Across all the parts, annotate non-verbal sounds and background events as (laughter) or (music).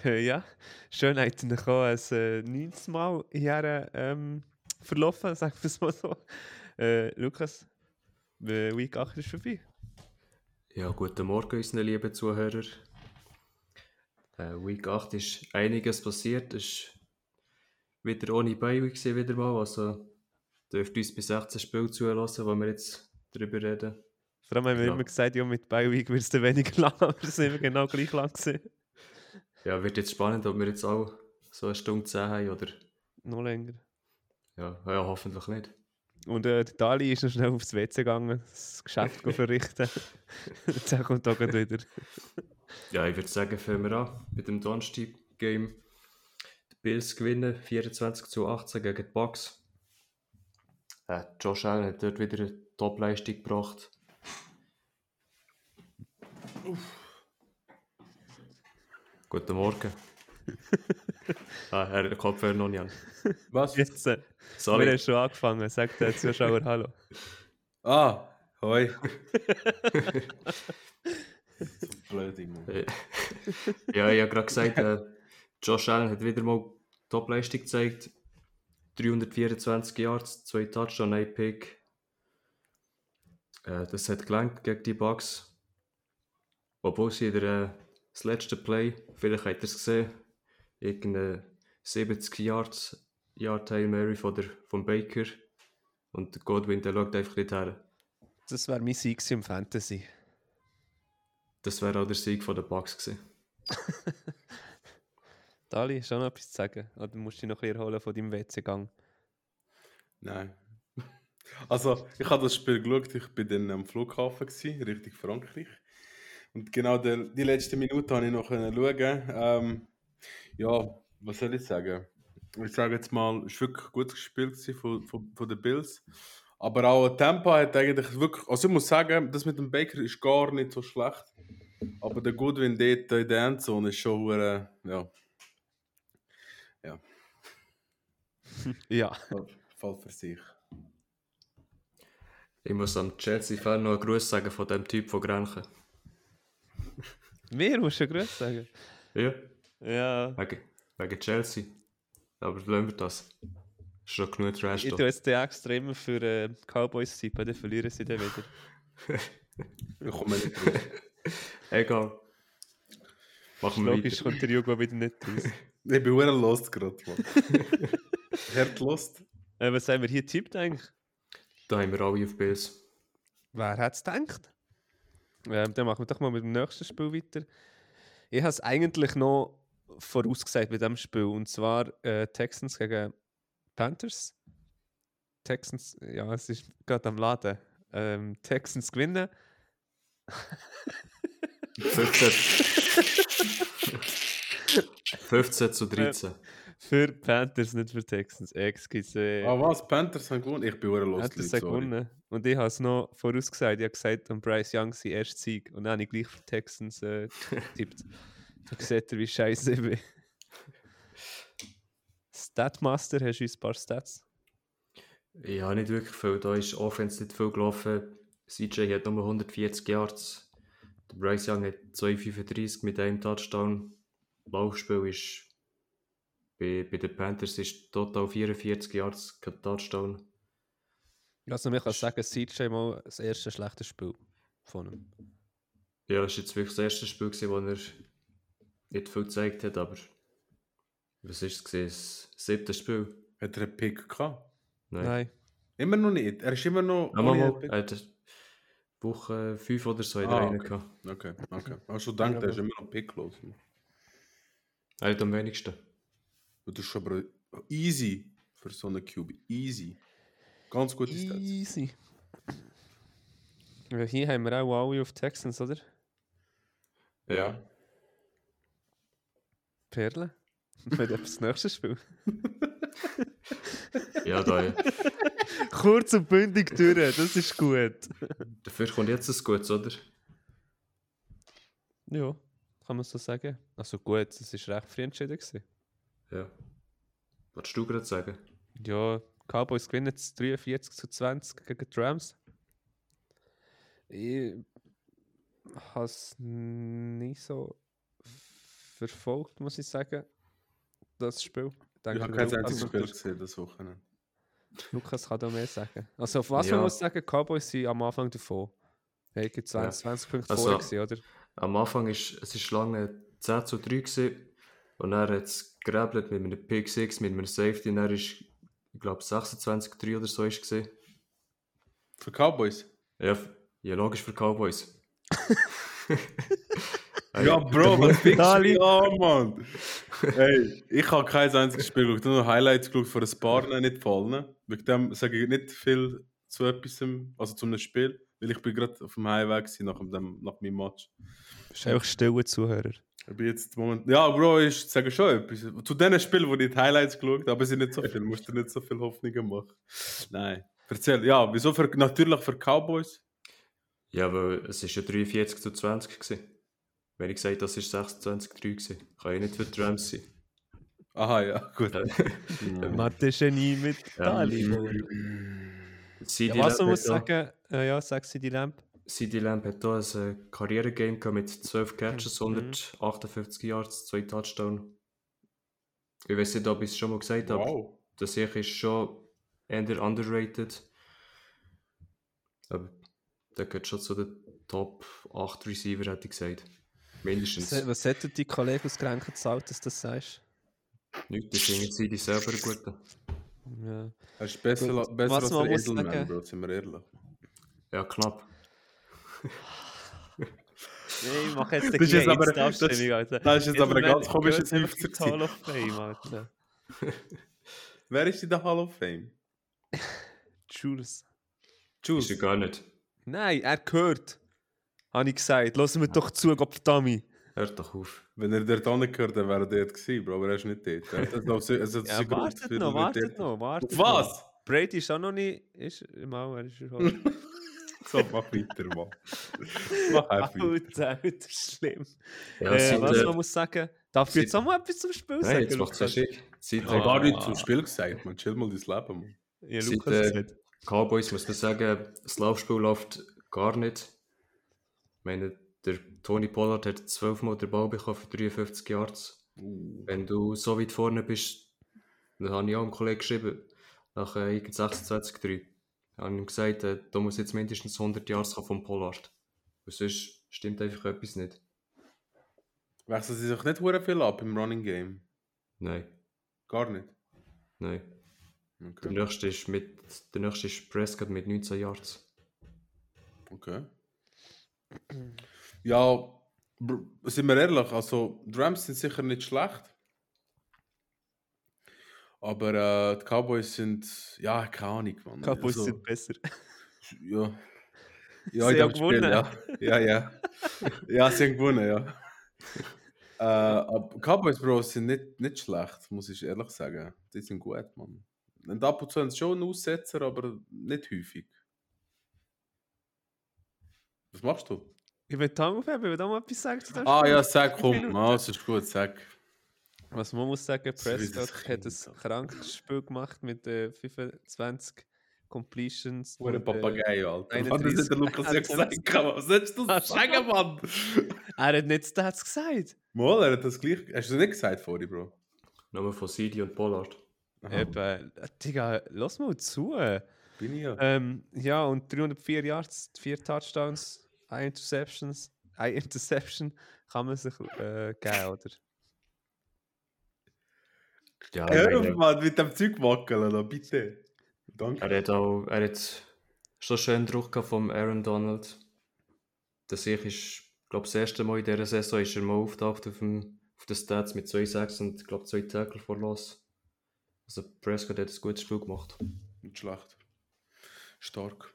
(laughs) Ja, schön hat ihn ein äh, 19 Mal hier ähm, verlaufen, (laughs) sagen wir es mal so. Äh, Lukas, äh, Week 8 ist vorbei. Ja, guten Morgen, unsere lieben Zuhörer. Äh, Week 8 ist einiges passiert. Es ist wieder ohne gewesen, wieder mal. Also dürft uns bis 16 Spiele zulassen, wo wir jetzt drüber reden. Vor allem haben wir Ja. immer gesagt, ja, mit Beiweek wird es weniger lang, (laughs) aber es ist immer genau gleich lang gewesen. Ja, wird jetzt spannend, ob wir jetzt auch so eine Stunde 10 haben oder... Noch länger. Ja, ja hoffentlich nicht. Und äh, der Dali ist noch schnell aufs WC gegangen, das Geschäft (laughs) verrichten. (laughs) Jetzt kommt er gleich wieder. Ja, ich würde sagen, fangen wir an mit dem Donnerstag-Game. Die Bills gewinnen 24 zu 18 gegen die Bucks. Äh, Josh Allen hat dort wieder eine Top-Leistung gebracht. Guten Morgen. (laughs) ah, er hat den Kopfhörer noch nicht an. Was? Jetzt, äh, wir Sorry. haben schon angefangen, sagt der Zuschauer Hallo. (laughs) Ah, hoi. (laughs) Blöde Mann. Äh, ja, ich habe gerade gesagt, äh, Josh Allen hat wieder mal Top-Leistung gezeigt. 324 Yards, 2 Touchdown, 1 Pick. Äh, das hat gelangt gegen die Bucks. Obwohl sie in der, äh, das letzte Play, vielleicht habt ihr es gesehen, irgendeine 70 Yards, Yard Hail Mary von der, von Baker. Und Godwin, der schaut einfach nicht her. Das wäre mein Sieg im Fantasy. Das wäre auch der Sieg von der Bucks gewesen. (laughs) Dali, schon noch etwas zu sagen? Oder musst du dich noch ein bisschen erholen von deinem WC-Gang? Nein. (laughs) Also, ich habe das Spiel geschaut, ich bin dann am Flughafen, gewesen, Richtung Frankreich. Und genau der, die letzte Minute habe ich noch schauen. Ähm, ja, was soll ich sagen? Ich sage jetzt mal, es war wirklich Spiel gewesen von, von, von den Bills. Aber auch Tempo hat eigentlich wirklich, also ich muss sagen, das mit dem Baker ist gar nicht so schlecht. Aber der Goodwin dort in der Endzone ist schon, äh, ja, Ja. (laughs) Fall für sich. Ich muss am Chelsea-Fan noch einen Gruß sagen von dem Typ von Grenchen. Mir musst du Gruß sagen. Ja, Ja. wegen, wegen Chelsea. Aber lassen wir das. Ist schon genug Trash Ich da. tue jetzt den extra immer für äh, Cowboys tippen, dann verlieren sie dann wieder. Ich komme nicht drauf. Egal. Machen wir Logisch weiter. kommt der Jugo wieder nicht raus. Ich bin sehr lost gerade, Mann. Hart lost. Äh, was haben wir hier tippt eigentlich? Da haben wir alle auf Bills. Wer hat es gedacht? Ähm, dann machen wir doch mal mit dem nächsten Spiel weiter. Ich habe es eigentlich noch vorausgesagt bei diesem Spiel. Und zwar äh, Texans gegen Panthers. Texans, ja, es ist gerade am Laden. Ähm, Texans gewinnen. 15, 15 (laughs) zu 13. Für Panthers, nicht für Texans. Excuse. Ah, was? Panthers haben gewonnen? Ich bin lost, Panthers sorry. gewonnen. Und ich habe es noch vorausgesagt. Ich habe gesagt, um Bryce Young sein erster Sieg. Und dann habe ich gleich für Texans äh, (laughs) getippt. Da seht ihr, wie scheiße ich bin. Statmaster, hast du uns ein paar Stats? Ja, nicht wirklich viel. Da ist Offense nicht viel gelaufen. CJ hat nur 140 Yards. Der Bryce Young hat 235 mit einem Touchdown. Laufspiel ist bei, bei den Panthers ist total 44 Yards, kein Touchdown. Also, man kann sagen, CJ mal das erste schlechte Spiel von ihm. Ja, das war jetzt wirklich das erste Spiel, gewesen, wo er nicht viel gezeigt hat, aber was war es? gewesen? Das siebte Spiel? Hat er einen Pick gehabt? Nein. Nein. Immer noch nicht. Er ist immer noch. Ja, mal, einen Pick. Er hat Woche 5 oder so in Ah, der okay. okay. gehabt. Okay, okay. Hast du gedacht, er ist immer noch picklos? Er hat am wenigsten. Das ist schon aber easy für so eine QB. Easy. Ganz gute Stats. Easy. Ja, hier haben wir auch alle auf Texans, oder? Ja. Perle. Mit das nächste Spiel. Ja, da, ja. Kurz und bündig durch, das ist gut. Dafür kommt jetzt ein Gutes, oder? Ja, kann man so sagen. Also gut, es war recht früh entschieden. Gewesen. Ja. Was du gerade sagen? Ja, Cowboys gewinnen jetzt 43 zu 20 gegen die Rams. Ich habe es nicht so verfolgt, muss ich sagen. Das Spiel. Ich habe kein einziges Spiel gesehen das Wochenende. Lukas kann da mehr sagen. Also auf was Ja. man muss sagen, Cowboys sind am Anfang davon. Hey, 20, 20 Punkte Also- gewesen, oder? Am Anfang ist es ist lange 10 zu 3 gewesen, und er hat es gerebelt mit einem Pick 6, mit einem Safety und er ist, ich glaube 26 3 oder so ist gesehen. Für Cowboys? Ja, ja, logisch für Cowboys. (laughs) Ja, Bro, was fickst du an, Mann? Hey, ich habe kein einziges Spiel geschaut. Ich habe nur Highlights geschaut von ein paar, nein, nicht fallen. Wegen dem sage ich nicht viel zu etwas, also zu einem Spiel, weil ich bin gerade auf dem Highway nach, dem, nach meinem Match. Du bist einfach stille Zuhörer. Ich bin jetzt Moment. Ja, Bro, ich sage schon etwas. Zu den Spielen, wo ich die Highlights geschaut habe, aber es sind nicht so viele. Musst du nicht so viel Hoffnungen machen. Nein. Erzähl, ja, wieso für, natürlich für Cowboys? Ja, aber es ist ja 43 zu 20 gewesen. Wenn ich gesagt das ist 26 3 gewesen. Kann ja nicht für die Rams sein. Aha, ja, gut. (laughs) Mathe-Genie mit Ja. Dali. CD Ja, was muss sagen, äh, ja, sag sie die Lamp. CD Lamb hat hier ein äh, Karrieregame mit 12 Catches, Mhm. 158 Yards, 2 Touchdowns. Ich weiß nicht, ob ich es schon mal gesagt habe. Wow. Der Sieg ist schon eher underrated. Aber der gehört schon zu den Top 8 Receiver, hätte ich gesagt. Mindestens. Was, was hätten die Kollegen aus Grenken gezahlt, dass du das sagst? Nicht, das sind CD selber ein guter. Ja. Er ist besser, Gut, besser was als man der Edelman, Bro, sind wir ehrlich. Ja, knapp. (laughs) Nee, ich mache jetzt ist jetzt aber- das- Alter. das ist jetzt aber ein ganz einfach 50 in die Hall of Fame, Alter. (laughs) Wer ist in der Hall of Fame? Jules. Jules. Ist er gar nicht. Nein, er gehört. Habe ich gesagt. Lassen wir doch zu, Gottverdammt. Hört doch auf. Wenn er dort angehört hätte, wäre er dort gewesen, Bro, aber er ist nicht dort. Er hat noch, er hat (laughs) Ja, gut wartet noch, wartet noch, wartet Auf noch. was? Brady ist auch noch nicht... Ist... Mal, er ist schon... So, mach weiter, Mann. (laughs) Mach einfach weiter. Alter, Alter, schlimm. Ja, äh, seit, was äh, man muss sagen... Darf ich jetzt seit- auch mal etwas zum Spiel Nein, sagen, jetzt macht es schick. Seit, Ich habe äh, gar nichts zum Spiel gesagt, man. Chill mal dein Leben, Mann. Ja, Seit, Lukas äh, gesagt. Cowboys muss man sagen, das Laufspiel läuft gar nicht. Ich meine, der Tony Pollard hat 12 Mal den Ball bekommen für 53 Yards. Uh, Wenn du so weit vorne bist, dann habe ich auch einem Kollegen geschrieben, nach äh, irgend 26-3. Ich habe ihm gesagt, äh, da muss jetzt mindestens 100 Yards kommen vom Pollard. Und sonst stimmt einfach etwas nicht. Wechseln sie sich nicht viel ab im Running Game? Nein, Gar nicht. nein. Der Okay. nächste ist, mit, der nächste ist Prescott mit 19 Yards. okay. Ja, sind wir ehrlich, also die Rams sind sicher nicht schlecht. Aber äh, die Cowboys sind, ja, keine Ahnung, Mann. Cowboys Also, sind besser. Ja. Ja, Sie haben dem Spiel, gewonnen. ja. Ja, ja. ja, sie haben gewonnen, ja. (laughs) äh, aber Cowboys Bros sind nicht, nicht schlecht, muss ich ehrlich sagen. Die sind gut, Mann. Und ab und zu haben sie schon einen Aussetzer, aber nicht häufig. Was machst du? Ich will aufheben, ich will auch mal etwas sagen Ah ja, sag, komm. Ah, das ist gut, sag. Was man muss sagen, das Prescott hat ein krankes Spiel gemacht mit äh, 25 Completions. Hure und, äh, Papagei, Alter. 31. Mann, das hat der Lukas ja gesagt. Was sollst du sagen, Mann? (laughs) Er hat nicht Stats gesagt. Mal, er hat das gleich. Hast du das nicht gesagt vorhin, Bro? Nur von CD und Pollard. Eben, Digga, lass mal zu. Bin ich ja. Ähm, ja, und 304 Yards, 4 Touchdowns, 1 Interceptions. Ein Interception kann man sich äh, geben, oder? Ja, ich Hör auf, Mann, mit dem Zeug wackeln, bitte. Danke. er hat auch er hat schon schön Druck gehabt vom Aaron Donald. Der sich ist, glaube das erste Mal in dieser Saison ist er mal auftaucht auf, dem, auf den Stats mit 2-6 und glaube 2 Tackle vor Loss. Also Prescott hat ein gutes Spiel gemacht. Nicht schlecht. Stark.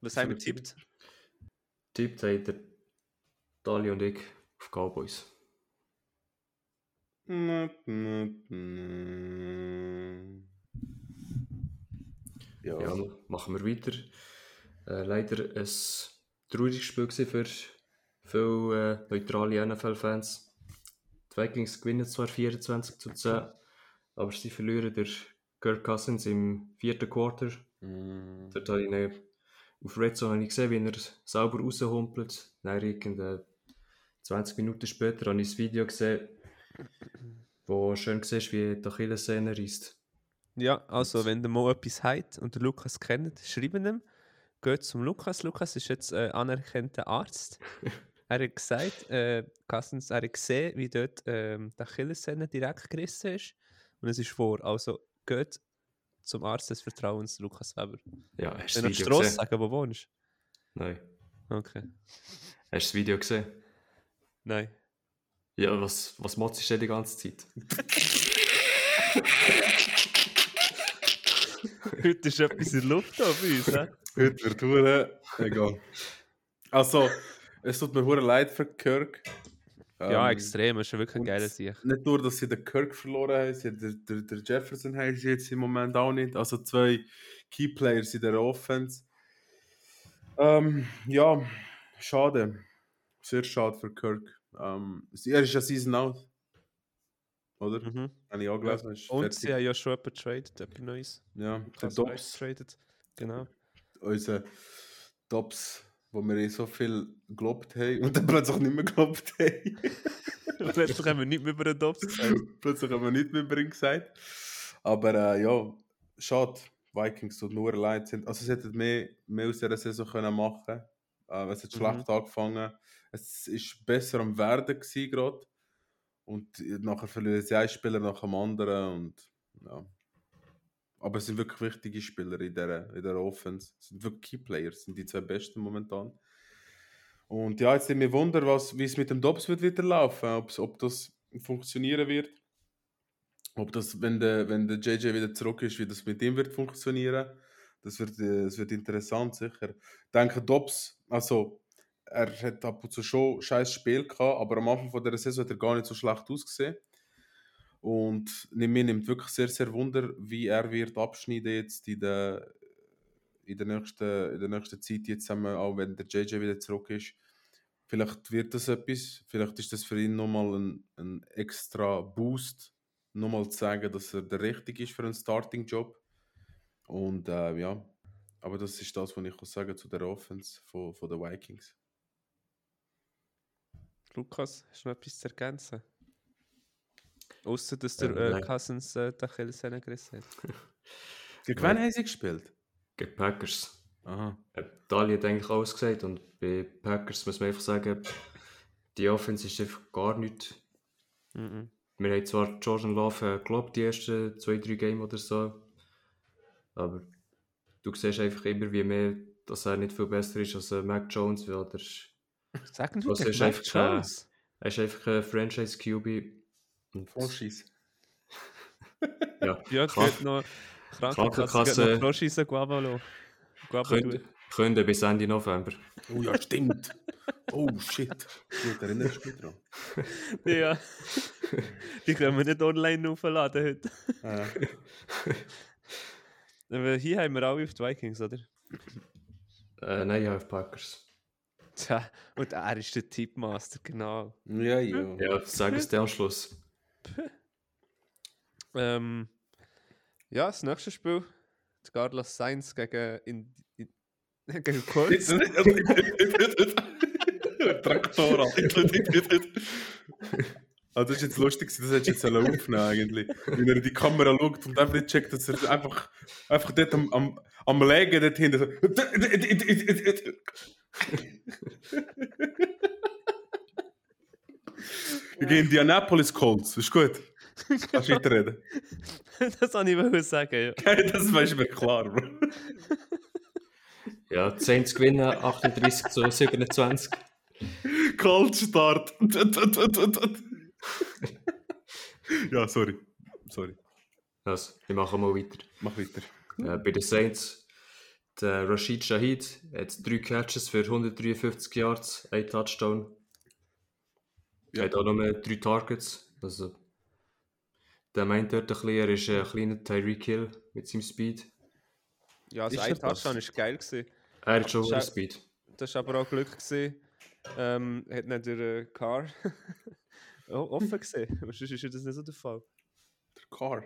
Was haben wir getippt? Tippt hat der Dali und ich auf Cowboys. Ja. Ja, machen wir weiter. Äh, leider ein trauriges Spiel für viele äh, neutrale NFL-Fans. Die Vikings gewinnen zwar 24 zu 10, aber sie verlieren der Kirk Cousins im vierten Quarter. Mm. Dort habe ich ihn auf Red Zone habe ich gesehen, wie er sauber raushumpelt. Dann irgendein 20 Minuten später habe ich das Video gesehen, wo schön siehst, wie die Achillessehne reißt. Ja, also wenn der mal etwas hat und der Lukas kennt, schreiben ihm. Geht zum Lukas. Lukas ist jetzt äh, anerkannter Arzt. (laughs) er hat gesagt, äh, Kassens, er hat gesehen, wie dort ähm, die Achillessehne direkt gerissen ist. Und es ist vor. Also geht zum Arzt des Vertrauens, Lukas Weber. Ja, hast du Wenn das Video gesehen? sagen, wo wohnst. Nein. Okay. Hast du das Video gesehen? Nein. Ja, was, was motzt du denn die ganze Zeit? (laughs) Heute ist etwas in der Luft da bei uns. hä? Heute wird hure egal. Also, es tut mir hure leid für Kirk. Ja, Ähm, extrem. Das ist wirklich ein geiler Sieg. Nicht nur, dass sie den Kirk verloren haben, sie der, der, der Jefferson haben sie jetzt im Moment auch nicht. Also zwei Key Players in der Offense. Ähm, ja, schade. Sehr schade für Kirk. Ähm, er ist ja Season out. Oder? Mhm. Habe ich auch gelesen. ist Und fertig. sie haben ja schon jemanden getradet, etwas Neues. Ja, der Dobbs. getradet. Genau. unser Dobbs, wo wir eh so viel gelobt haben und dann plötzlich nicht mehr gelobt haben. (laughs) Plötzlich haben wir nicht mehr über den Dobbs gesagt. plötzlich haben wir nicht mehr über ihn gesagt. Aber äh, ja, schade. Vikings tut nur leid. Sind. Also, sie hätten mehr, mehr aus dieser Saison können machen können. Äh, es hat Mhm. schlecht angefangen. Es ist besser am Werden gewesen gerade. Und nachher verlieren sie einen Spieler nach dem anderen. Und, ja. Aber es sind wirklich wichtige Spieler in der, in der Offense. Es sind wirklich Key-Players, sind die zwei besten momentan. Und ja, jetzt nimmt mich Wunder, was, wie es mit dem Dobbs wird wieder laufen, ob, ob das funktionieren wird. Ob das, wenn der, wenn der JJ wieder zurück ist, wie das mit ihm wird funktionieren. Das wird, äh, das wird interessant, sicher. Ich denke, Dobbs, also, er hat ab und zu schon scheiß Spiel gehabt, aber am Anfang von der Saison hat er gar nicht so schlecht ausgesehen. Und mir nimmt wirklich sehr, sehr Wunder, wie er wird abschneiden jetzt in der, in der, nächsten, in der nächsten Zeit, jetzt haben auch wenn der JJ wieder zurück ist. Vielleicht wird das etwas, vielleicht ist das für ihn nochmal ein, ein extra Boost, nochmal zu sagen, dass er der Richtige ist für einen Starting-Job. Und äh, ja, aber das ist das, was ich kann sagen zu der Offense von, von den Vikings. Lukas, hast du noch etwas zu ergänzen? Außer dass der äh, nein. Cousins äh, die Achillessehne gerissen hat. (laughs) Gegen wen haben sie gespielt? Gegen Packers. Aha. Äh, Dali hat eigentlich alles gesagt und bei Packers muss man einfach sagen, die Offense ist einfach gar nichts. Mhm. Wir haben zwar Jordan Love äh, geglaubt, die ersten zwei, drei Games oder so, aber du siehst einfach immer, wie mehr, dass er nicht viel besser ist als äh, Mac Jones, weil er, Sagen den ist Mac einfach, äh, Jones? er ist einfach ein Franchise QB. Und, Franchise. (laughs) ja, Ja, Krank- noch Krankenkasse, Franchise Guavalo. Guavalo. Können, können bis Ende November. Oh ja, stimmt. Oh shit. Gut, erinnerst du mich dran? (laughs) Ja. Die können wir nicht online aufladen heute. Äh, Aber hier haben wir alle auf die Vikings, oder? Äh, nein, ja, auf Packers. Tja, und er ist der Tipmaster, genau. ja, ja. Ja, sag es dir am Schluss. Ähm, ja, das nächste Spiel. Die Carlos Sainz gegen, in, in, gegen Colts. (laughs) (laughs) Traktor. (laughs) Ah, das ist jetzt lustig, das hättest du jetzt aufnehmen eigentlich. Wenn er in die Kamera schaut und einfach nicht checkt, dass er einfach, einfach dort am, am, am Legen dort hinten so. Wir gehen in Indianapolis Colts, ist gut. Kannst du weiterreden? (laughs) das wollte ich sagen, ja. das weiß mir klar, Bro. Ja, die Saints gewinnen 38 zu 27. Cold-Start. (laughs) ja, sorry. Sorry. Also, wir machen mal weiter. Mach weiter. Äh, bei den Saints, der Rashid Shahid hat drei Catches für 153 Yards, ein Touchdown. Er Ja. hat auch noch mehr drei Targets. Also, der meint dort ein bisschen, er ist ein kleiner Tyreek Hill mit seinem Speed. Ja, also Ist ein er das? Touchdown war geil. Gewesen. Er hat schon Schau- Speed. Das war aber auch Glück. Gewesen. Ähm, hat nicht der äh, Car (laughs) offen gesehen. (laughs) Aber sonst ist ja das nicht so der Fall. Der Car.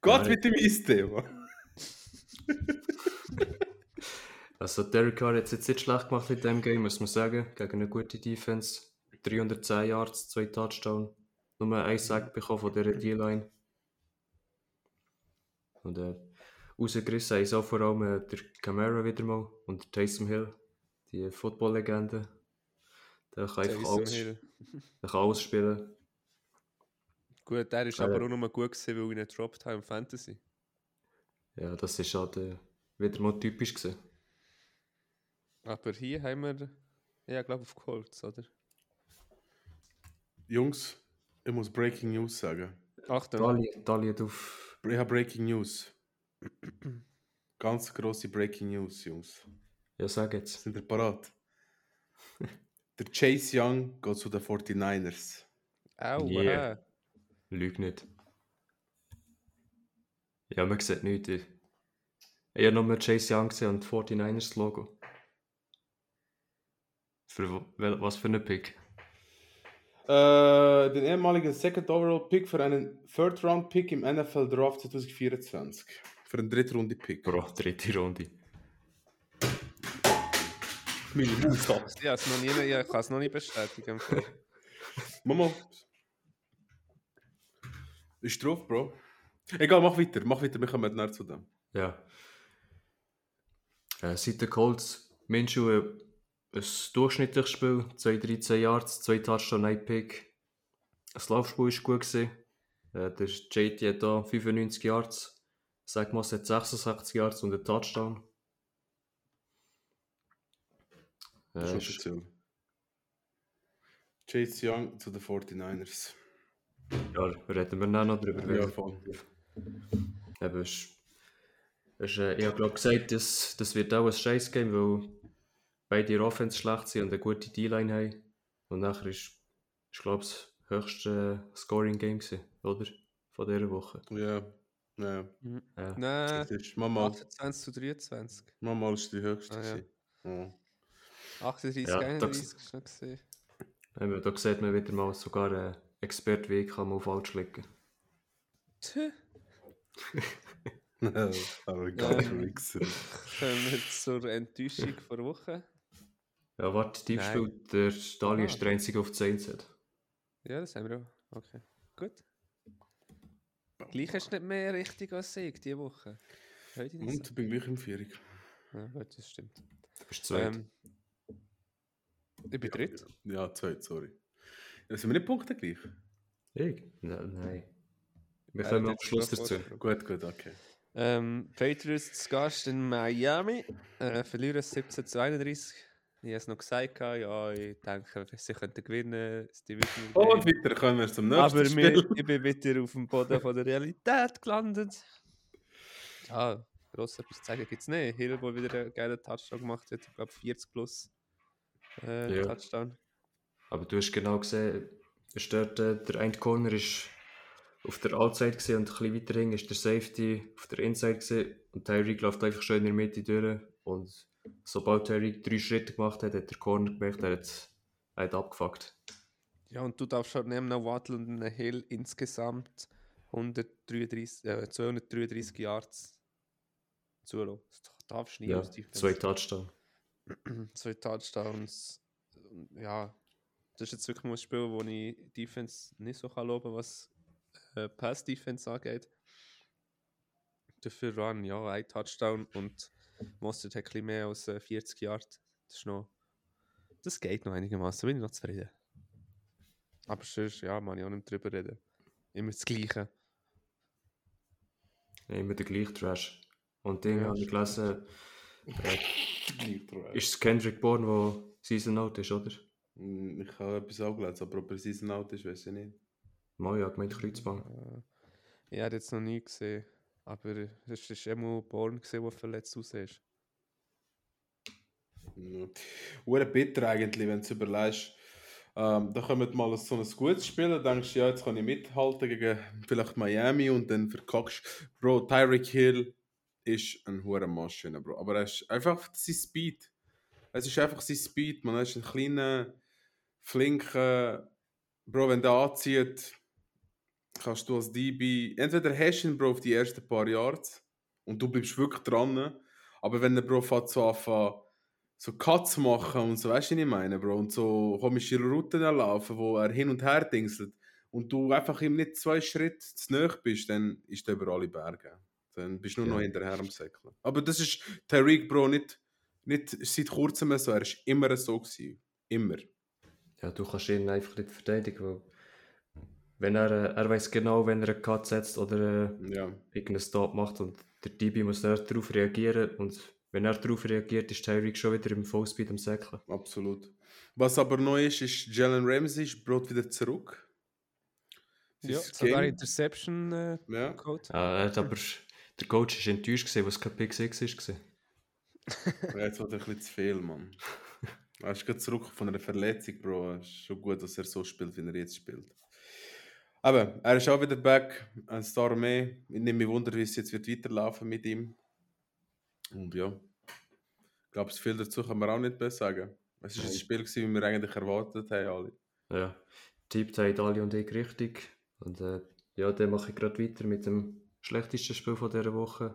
Gott mit dem Eisthema. (laughs) Also Derek Carr hat es jetzt nicht schlecht gemacht in dem Game, muss man sagen. Gegen eine gute Defense. 310 Yards, zwei Touchdown. Nur ein Sack bekommen von dieser D-Line. Und äh, rausgerissen haben auch vor allem äh, der Camara wieder mal und der Taysom Hill, die Football-Legende. Der kann einfach Taysom alles, Hill. Der kann alles spielen. Gut, der ist Ja. aber auch nur gut gewesen, weil ich ihn gedroppt habe im Fantasy. Ja, das ist halt äh, wieder mal typisch gewesen. Aber hier haben wir, ja, glaube auf Colts, oder? Jungs, ich muss Breaking News sagen. Achtung. Dali, Dali auf. Ich habe Breaking News. Ganz grosse Breaking News, Jungs. Ja, sag jetzt. Sind ihr parat? (laughs) Der Chase Young geht zu den 49ers. Au, Yeah. Lüg nicht. Ja, man sieht nichts. Ich ich habe nur Chase Young gesehen und 49ers Logo. Für was für ein Pick? Äh, den ehemaligen Second Overall Pick für einen Third Round Pick im NFL Draft 2024. Für einen Drittrunde Pick. Bro, dritte Runde. Meine Maus ab. Ich, has noch nie, ich kann es noch nicht bestätigen. Mama. Ist drauf, Bro. Egal, mach weiter, mach weiter, wir kommen näher zu dem. Ja. Äh, seit den Colts, Minshew äh, ein durchschnittliches Spiel, 2-13 Yards, 2 Touchdown, 1 Pick. Das Laufspiel war gut. Gewesen. Äh, der JT hat da 95 Yards, Sagmas hat 66 Yards und einen Touchdown. Das ist offiziell. Chase Young zu den 49ers. ja, reden wir dann noch drüber. Ja, voll. Eben, es, es, äh, ich habe glaube gesagt, das, das wird auch ein scheiß Game, weil beide in Offense schlecht sind und eine gute D-Line haben. Und nachher ist, ist glaube ich, das höchste äh, Scoring-Game gewesen, oder? Von dieser Woche. Ja, ja. Ja. Nein, Das ist Mama, 28 zu 23. Mama ist die höchste. Ah, ja. Gewesen. Ja. 38, Ja, 31 das- ist noch gesehen. Eben, da sieht man wieder mal, sogar ein Expert wie ich kann mal falsch liegen. Tja, (laughs) Aber ganz Ähm. Wichser. kommen wir zur Enttäuschung vor Woche. Ja, warte, spielt der Stali Ah. ist der einzige auf 10 hat. Ja, das haben wir auch. Okay, gut. Gleich hast du nicht mehr richtig als Sieg diese Woche. Und ich bin gleich im Vierig. so. Ja, gut, das stimmt. Du bist zweit. Ähm, ich bin dritt. Ja, zwei, sorry. Ja, sind wir nicht Punkte gleich? Ich? Nein. nein. Wir Äh, kommen am Schluss dazu. Gut, gut, okay. Ähm, Patriots zu Gast in Miami. Äh, verlieren 17 zu 31. Ich habe es noch gesagt, ja, ich denke, sie könnten gewinnen. Division Und weiter kommen wir zum nächsten Aber Spiel. wir, ich bin wieder auf dem Boden von der Realität gelandet. Ja, gross etwas zu sagen gibt es nicht. Hill, der wieder einen geilen Touchdown gemacht hat. Ich glaube 40 plus äh, Ja. Touchdown. Aber du hast genau gesehen, es dort, äh, der eine Corner ist auf der Outside gesehen und ein bisschen weiter hinten ist der Safety auf der Inside gesehen und Tyreek läuft einfach schön in der Mitte durch und sobald Tyreek drei Schritte gemacht hat, hat der Corner gemerkt, er hat, er hat abgefuckt. Ja, und du darfst schon neben einem Waddle und einem Hill insgesamt 133, äh, 233 Yards zulassen. Das darfst du nie Ja, aus zwei Touchdown. (clears throat) zwei Touchdowns. Ja, das ist jetzt wirklich mal ein Spiel, wo ich Defense nicht so kann loben was äh, Pass-Defense angeht. Dafür Run, ja, ein Touchdown und Mostert hat ein mehr als äh, 40 Yards. Das ist noch. Das geht noch einigermaßen, bin ich noch zufrieden. Aber sonst, ja, man ich auch nicht drüber reden. Immer das Gleiche. Ja, immer der gleiche Trash. Und den Ja, habe ich gelesen, äh, Ist es Kendrick Bourne, der Season Out ist, oder? Hm, Ich habe etwas auch gelesen, aber ob er Season Out ist, weiß ich nicht. Mal, ja, gemeint Kreuzband. Äh, ich habe jetzt noch nie gesehen. Aber es ist immer Born gesehen, der verletzt aussieht. Ja. Hure bitter eigentlich, wenn du es überlegst. Ähm, da kommt mal so ein gutes Spiel, dann denkst du, ja, jetzt kann ich mithalten gegen vielleicht Miami und dann verkackst Bro, Tyreek Hill ist ein hoher Maschine, Bro. Aber er ist einfach sein Speed. Es ist einfach sein Speed, man. Er ist ein kleiner, flinker, Bro, wenn der anzieht, kannst du als DB, entweder hast du ihn, Bro, auf die ersten paar Yards und du bleibst wirklich dran, Aber wenn der Bro fährt so anfängt, so Cuts machen und so, weißt du, was ich meine, Bro? Und so komische Routen erlaufen, wo er hin und her dingselt und du einfach ihm nicht zwei Schritte zu nahe bist, dann ist er über alle Berge. Dann bist du nur Ja. noch hinterher am Säckeln. Aber das ist Tariq, Bro, nicht, nicht seit kurzem so. Er ist immer so gewesen. Immer. Ja, du kannst ihn einfach nicht verteidigen, weil wenn er, äh, er weiß genau, wenn er einen Cut setzt oder äh, Ja. irgendeinen Stop macht und der DB muss dann darauf reagieren und wenn er darauf reagiert, ist Tyreek schon wieder im Fullspeed am Säckeln. Absolut. Was aber neu ist, ist Jalen Ramsey brot wieder zurück. Ja, Sein sogar Interception äh, Ja. Code. Ja, er hat aber, der Coach war enttäuscht, gewesen, was kein Pick 6 war. Jetzt wird er ein bisschen zu viel, Mann. Er ist gerade zurück von einer Verletzung, Bro. Es ist schon gut, dass er so spielt, wie er jetzt spielt. Aber er ist auch wieder back, ein Star mehr. Ich nehme mich wunder, wie es jetzt wird weiterlaufen mit ihm. Und ja, ich glaube, viel dazu kann man auch nicht mehr sagen. Es war ein. Spiel, gewesen, wie wir eigentlich erwartet haben, alle. Ja, tippt haben Ali und ich richtig. Und äh, ja, dann mache ich gerade weiter mit dem schlechtesten Spiel von dieser Woche.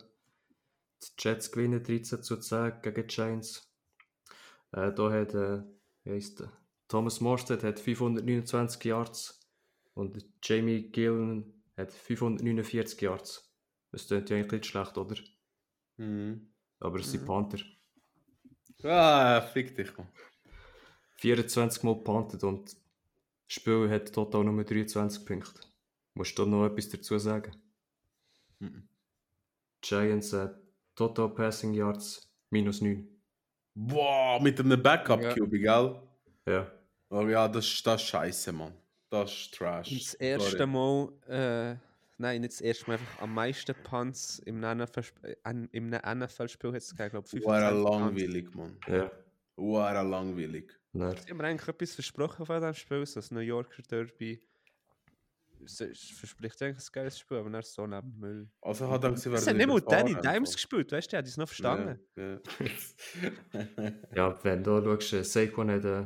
Die Jets gewinnen 13 zu 10 gegen die Giants. Äh, da hat äh, wie heisst? Thomas Morstead hat 529 Yards und Jamie Gillen hat 549 Yards. Das klingt ja eigentlich nicht schlecht, oder? Mhm. Aber es sind Mhm. Panther. Ah, fick dich, Mann. 24 Mal punted und das Spiel hat total nur 23 Punkte. Musst du noch etwas dazu sagen? Giants äh, Total Passing Yards minus 9. Boah, mit einem Backup-QB, gell? Ja. Oh ja, das, ist- das scheiße, Mann. Das ist Trash. Das erste Sorry. Mal, äh, nein, nicht das erste Mal, einfach am meisten Punts im NFL-Spiel im NFL-Spiel hat es gegeben, glaube ich, War 25 Punts. langweilig, Mann. Ja. War langweilig. Sie haben mir eigentlich etwas versprochen von diesem Spiel, so das New Yorker Derby. Es es verspricht eigentlich ein geiles Spiel, aber dann ist so neben Müll. Also hat er gesehen, Es hat nicht mal Danny Dimes gespielt, weißt du, der hat es noch verstanden. Ja, ja. (laughs) Ja, wenn du schaust, äh, Saquon hat äh,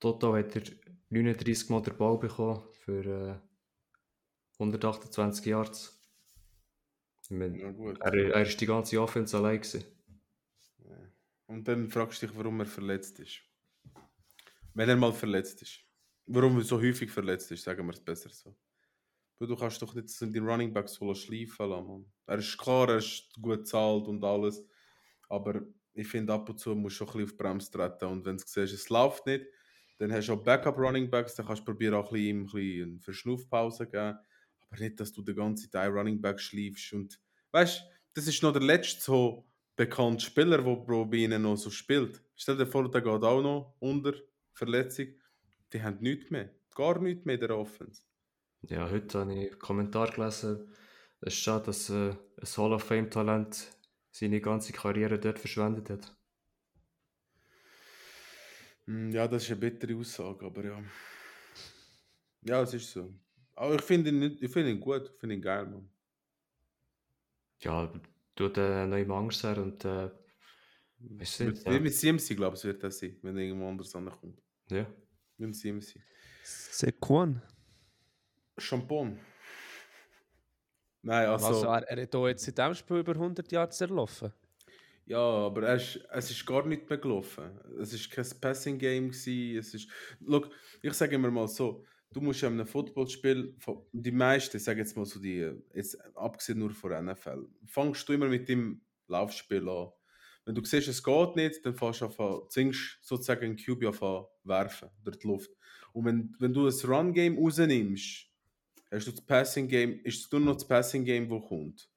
total hat er 39 Mal den Ball bekommen für äh, 128 Yards. Ich meine, ja, gut. er, er ist die ganze Offense allein gewesen. Und dann fragst du dich, warum er verletzt ist. Wenn er mal verletzt ist. Warum er so häufig verletzt ist, sagen wir es besser so. Du kannst doch nicht so die Running Backs so schleifen lassen. Er ist klar, er ist gut bezahlt und alles. Aber ich finde, ab und zu musst du schon ein bisschen auf die Bremse treten. Und wenn du siehst, es läuft nicht, dann hast du auch Backup Running Backs, dann kannst du probieren, auch ein bisschen, ein bisschen eine Verschnaufpause geben. Aber nicht, dass du den ganzen Tag Running Back schleifst. Und weißt das ist noch der letzte so bekannte Spieler, der bei ihnen noch so spielt. Stell dir vor, der geht auch noch unter Verletzung. Die haben nichts mehr. Gar nichts mehr in der Offense. Ja, heute habe ich einen Kommentar gelesen. Es ist schade, dass äh, ein Hall of Fame-Talent seine ganze Karriere dort verschwendet hat. Hm, Ja, das ist eine bittere Aussage, aber ja. Ja, es ist so. Aber ich finde ihn, ich finde ihn gut, ich finde ihn geil, Mann. Ja, tut äh, neue Angst her und äh, weißt du Mit, nicht, wie ja. mit CMC, glaube ich, wird das sein, wenn er irgendwo anders ankommt. ja. Mit dem CMC. Sequan. Champon. Nein, also. Also, er, er hat hier jetzt in diesem Spiel über 100 Jahre zerlaufen. Ja, aber er ist, es ist gar nicht mehr gelaufen. Es ist kein Passing Game gewesen. Es ist, look, ich sage immer mal so, du musst ja in einem Footballspiel, die meisten, sage jetzt mal so die, jetzt abgesehen nur von NFL, fangst du immer mit dem Laufspiel an. Wenn du siehst, es geht nicht, dann fängst du an, zwingst sozusagen einen auf an werfen durch die Luft. Und wenn, wenn du das Run-Game rausnimmst, hast du das Passing-Game, ist es nur noch das Passing-Game, das kommt.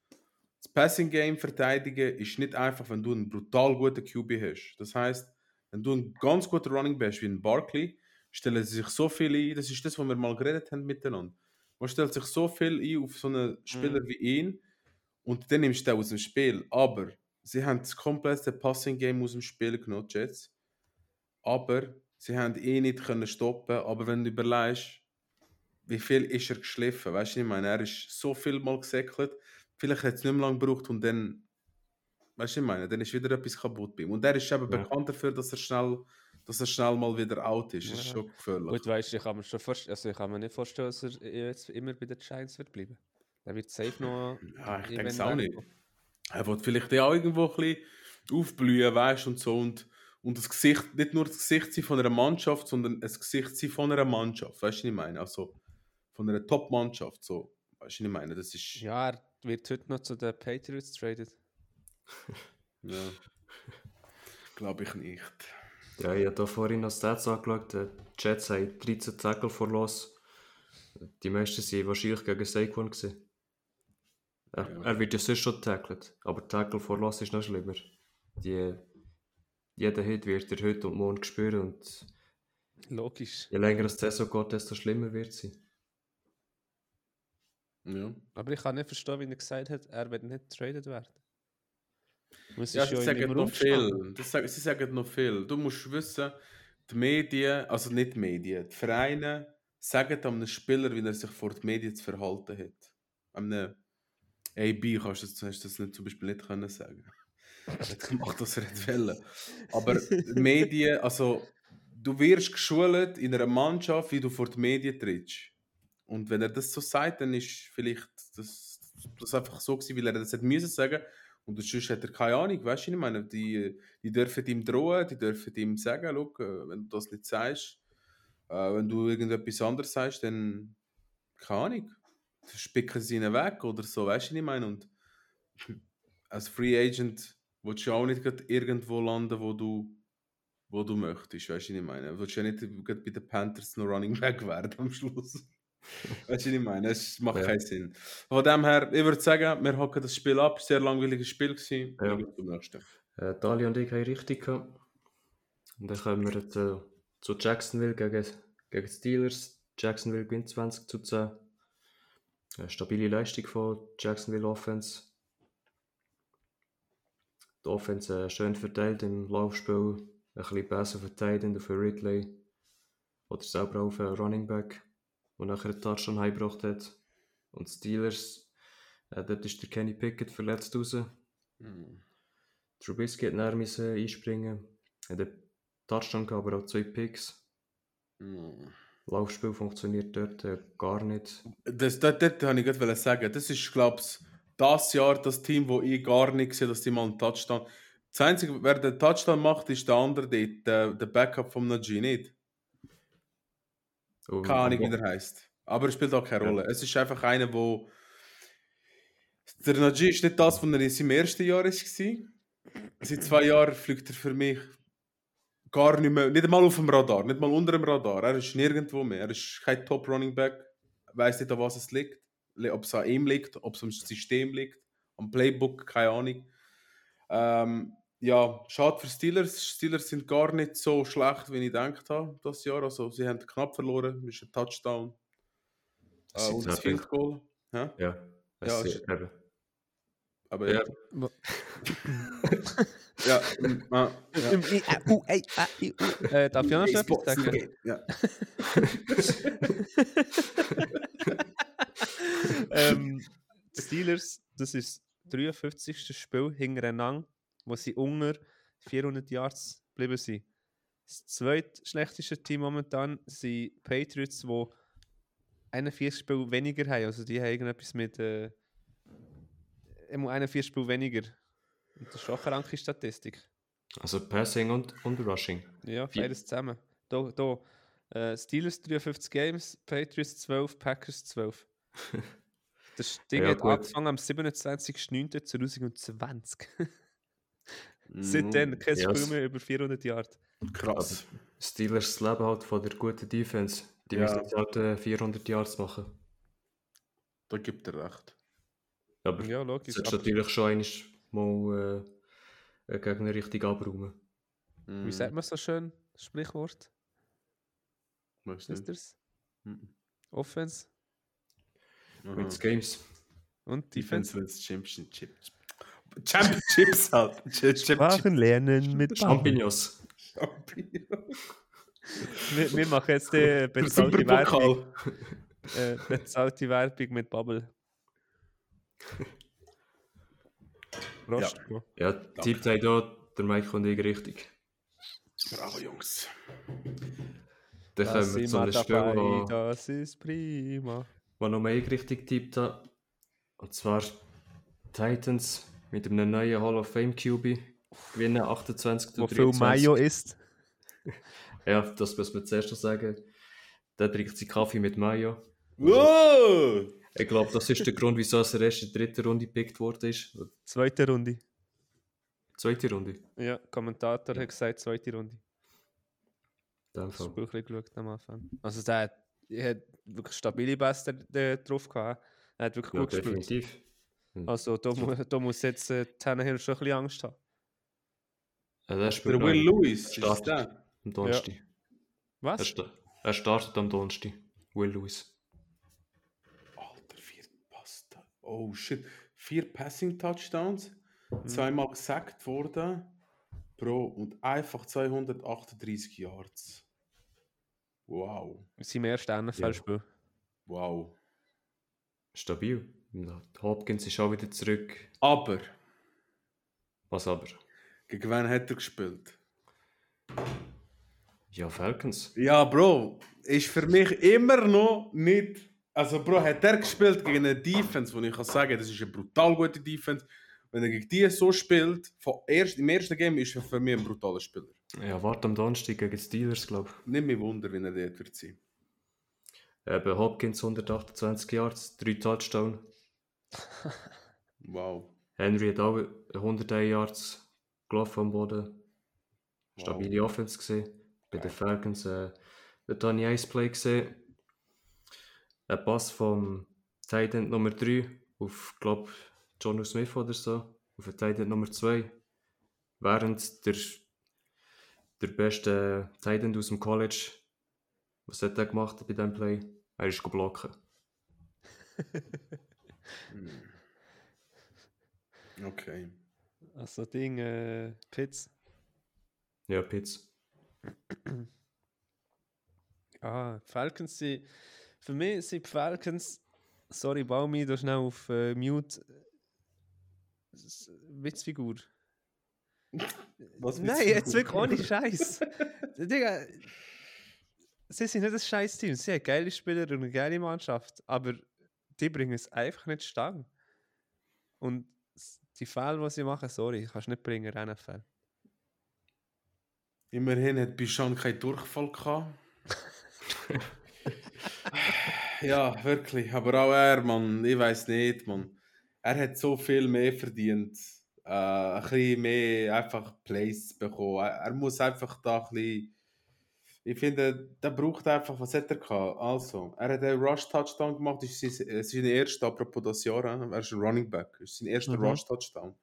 Das Passing Game verteidigen ist nicht einfach, wenn du einen brutal guten QB hast. Das heißt, wenn du einen ganz guten Running Back hast, wie ein Barkley, stellen sie sich so viel ein. Das ist das, was wir mal geredet haben miteinander. Man stellt sich so viel ein auf so einen Spieler wie ihn und dann nimmst du den aus dem Spiel. Aber sie haben das komplette Passing Game aus dem Spiel genommen, die Jets. Aber sie haben ihn nicht können stoppen. Aber wenn du überlegst, wie viel ist er geschliffen? Weißt du, ich meine, er ist so viel mal gesäckelt. Vielleicht hat es nicht mehr lange gebraucht und dann, weißt du, ich meine, dann ist wieder etwas kaputt bei ihm. Und er ist eben Ja. bekannt dafür, dass er schnell, dass er schnell mal wieder out ist. Das ist Ja. schon gefährlich. Gut, weißt du, ich kann mir schon also ich kann mir nicht vorstellen, dass er jetzt immer bei den Giants wird bleiben. Er wird safe noch. Ja, ich denke es auch nicht. wegkommen. Er wird vielleicht ja auch irgendwo ein bisschen aufblühen, weißt und so. Und, und das Gesicht, nicht nur das Gesicht sein von einer Mannschaft, sondern das Gesicht sein von einer Mannschaft. Weißt du, was ich meine? Also von einer Top-Mannschaft. So. Weißt du, was ich meine? Das ist. Ja, er wird heute noch zu den Patriots traded. (laughs) Ja. Glaube ich nicht. Ja, ich habe da vorhin noch Stats angeschaut. Die Jets haben 13 Tackle verloren. Die meisten waren wahrscheinlich gegen Saquon. Gewesen. Er, Ja. er wird ja sonst schon tackelt, aber Tackle verlassen ist noch schlimmer. Die, jeder Hit wird er heute und morgen spüren und Logisch. je länger das Saison geht, desto schlimmer wird sie. Ja. Aber ich kann nicht verstehen, wie er gesagt hat, er wird nicht traded werden. Es Ja, sie sagen noch viel. Das sie sagen noch viel. Du musst wissen, die Medien, also nicht die Medien, die Vereine sagen einem Spieler, wie er sich vor den Medien zu verhalten hat. Einem AB kannst du das, das nicht, zum Beispiel nicht können sagen. Hat gemacht, was er wollen. Aber die (laughs) Medien, also du wirst geschult in einer Mannschaft, wie du vor die Medien trittst. Und wenn er das so sagt, dann ist vielleicht das, das einfach so gewesen, weil er das hätte müssen sagen. Und sonst hat er keine Ahnung, weißt du, was ich meine, die, die dürfen ihm drohen, die dürfen ihm sagen, Schau, äh, wenn du das nicht sagst, äh, wenn du irgendetwas anderes sagst, dann, keine Ahnung, spicken sie ihn weg oder so, weißt du, was ich meine. Und als Free Agent willst du auch nicht irgendwo landen, wo du, wo du möchtest, weißt du, was ich meine. Du willst ja nicht bei den Panthers noch Running Back werden am Schluss. (laughs) Weißt du, was ich meine? Es macht Ja. keinen Sinn. Von dem her, ich würde sagen, wir hocken das Spiel ab. Sehr langweiliges Spiel gewesen. Ja. Wir gehen zum nächsten. Äh, Dali und ich haben richtig gehabt. Und dann kommen wir jetzt, äh, zu Jacksonville gegen, gegen die Steelers. Jacksonville gewinnt 20 zu 10. Eine stabile Leistung von Jacksonville Offense. Die Offense äh, schön verteilt im Laufspiel. Ein bisschen besser verteidigt für Ridley. Oder selber auf einen Running Back, der nachher einen Touchdown heimgebracht hat. Und Steelers, äh, dort ist der Kenny Pickett verletzt raus. Trubisky hat müssen einspringen. Hat einen Touchdown gehabt, aber auch zwei Picks. Laufspiel funktioniert dort äh, gar nicht. Das, das, das wollte ich gerade sagen. Das ist, glaube ich, das Jahr das Team, wo ich gar nicht sehe, dass die mal einen Touchdown. Das Einzige, wer den Touchdown macht, ist der andere dort, der, der Backup vom Najee nicht. Und, Keine Ahnung, wie der heißt. Aber es spielt auch keine Ja. Rolle. Es ist einfach einer, wo. Der Najee ist nicht das, was er in seinem ersten Jahr war. Seit zwei Jahren fliegt er für mich gar nicht mehr, nicht einmal auf dem Radar, nicht mal unter dem Radar. Er ist nirgendwo mehr. Er ist kein Top Running Back. Weiß nicht, an was es liegt. Ob es an ihm liegt, ob es am System liegt, am Playbook, keine Ahnung. Ähm, ja, schade für Steelers. Steelers sind gar nicht so schlecht, wie ich gedacht habe, das Jahr. Also, sie haben knapp verloren, es ist ein Touchdown. Äh, und das zehn Field Goal. Ja? Ja, Ja, ist. Aber Ja. ja. (laughs) ja, ah, ja. Im I, A, U, Ei, A, I, U. Äh, darf ich auch noch etwas Xbox, sagen? Ja. (laughs) ähm, die Steelers, das ist das 53. Spiel hintereinander, wo sie unter 400 Yards geblieben sind. Das zweitschlechteste Team momentan sind Patriots, die 41 Spiele weniger haben. Also die haben irgendetwas mit äh, immer 41 Spiele weniger. Und das ist schon eine kranke Statistik. Also Passing und, und Rushing. Ja, Vier- beides zusammen. Da, da, äh, Steelers 53 Games, Patriots 12, Packers 12. (laughs) Das Ding Ja, hat gut. angefangen am 27.09.2020. Seitdem kein Ja, Spiel mehr über 400 Yards. Krass. Steelers leben halt von der guten Defense. Die Ja. müssen jetzt halt äh, 400 Yards machen. Da gibt er recht. Aber Ja, du logisch. solltest Aber natürlich schon einmal mal äh, einen Gegner richtig abräumen. Mm, wie sagt man so schön? das Sprichwort? Wisst nicht. ihr's? Mhm. Offense. Wins Games. und Defense Defense. wins Championships. Championships halt. (laughs) Championships. lernen mit Champignons. wir, wir machen jetzt die bezahlte Werbung, äh, bezahlte Werbung mit Bubble. (laughs) Prost. Bro. Ja, tippt haben da der Mike und ich richtig. Bravo, Jungs. Dann Da kommen wir zu Spiel, dabei, wo, das ist prima. wo noch mehr ich richtig tippt habe. Und zwar Titans mit einem neuen Hall of Fame QB gewinnen 28 zu Wo viel Mayo ist. (laughs) Ja, das muss man zuerst noch sagen. Der trinkt seinen Kaffee mit Mayo. Wow! Ich glaube, das ist der Grund, wieso er erst in der dritten Runde gepickt worden ist. Zweite Runde. Zweite Runde. Ja, Kommentator hat gesagt, zweite Runde. Das Spiel Fall. ein bisschen geschaut am Anfang. Also der hat, er hat wirklich stabile Bässe äh, drauf gehabt. Er hat wirklich Ja, gut gespielt. definitiv. Also da, mu da muss jetzt äh, Tannehill schon ein bisschen Angst haben. Ja, der Der Will noch Lewis, ist startet der? am Donnerstag. Er, Was? sta er startet am Donnerstag. Will Lewis. Alter, vier Pasta. Oh shit. Vier Passing Touchdowns, Mhm. zweimal gesackt worden. Pro und einfach 238 Yards. Wow. In seinem ersten NFL-Spiel. Wow. Stabil. Ja, Hopkins ist auch wieder zurück. Aber, Was aber? gegen wen hat er gespielt? Ja, Falcons. Ja, Bro, ist für mich immer noch nicht. Also, Bro, hat er gespielt gegen eine Defense, wo ich kann sagen, das ist eine brutal gute Defense. Wenn er gegen die so spielt, von erst, im ersten Game ist er für mich ein brutaler Spieler. Ja, warte am Donnerstag gegen die Steelers, glaube Nicht mehr Wunder, wenn er dort wird sein. ich. Eben Hopkins 128 Yards, 3 Touchdown. (laughs) Wow. Henry hat auch 101 Yards gelaufen am Boden. Stabile Offense gesehen. Bei den Falcons äh, der Tony Ice Play gesehen. Ein Pass vom Tight End Nummer 3 auf, glaube John Smith oder so. Auf den Tight End Nummer 2. Während der, der beste Tight End aus dem College, was hat er gemacht bei diesem Play? Er ist blocken. Okay. Also Ding, äh, Pitts. Ja, Pitts. Ah, Falcons sind. Für mich sind die Falcons. Sorry, Baumi, da schnell auf äh, Mute. Witzfigur. Was Nein, jetzt wirklich ohne (laughs) Scheiß. Digga, sie sind nicht ein scheiß Team. Sie haben geile Spieler und eine geile Mannschaft. Aber die bringen es einfach nicht stangen. Und die Fälle, die sie machen, sorry, kannst du nicht bringen, NFL. Immerhin hat Bichon keinen Durchfall gehabt. (laughs) ja, wirklich. Aber auch er, Mann, ich weiß nicht, Mann. Er hat so viel mehr verdient. Äh, ein bisschen mehr einfach Plays bekommen. Er, er muss einfach da ein bisschen. Ich finde, der braucht einfach, was hat er gehabt? Also, er hat einen Rush-Touchdown gemacht. Das ist sein, es ist sein erster, apropos das Jahr, äh, er ist ein Running Back. Das ist sein erster Mhm. Rush-Touchdown.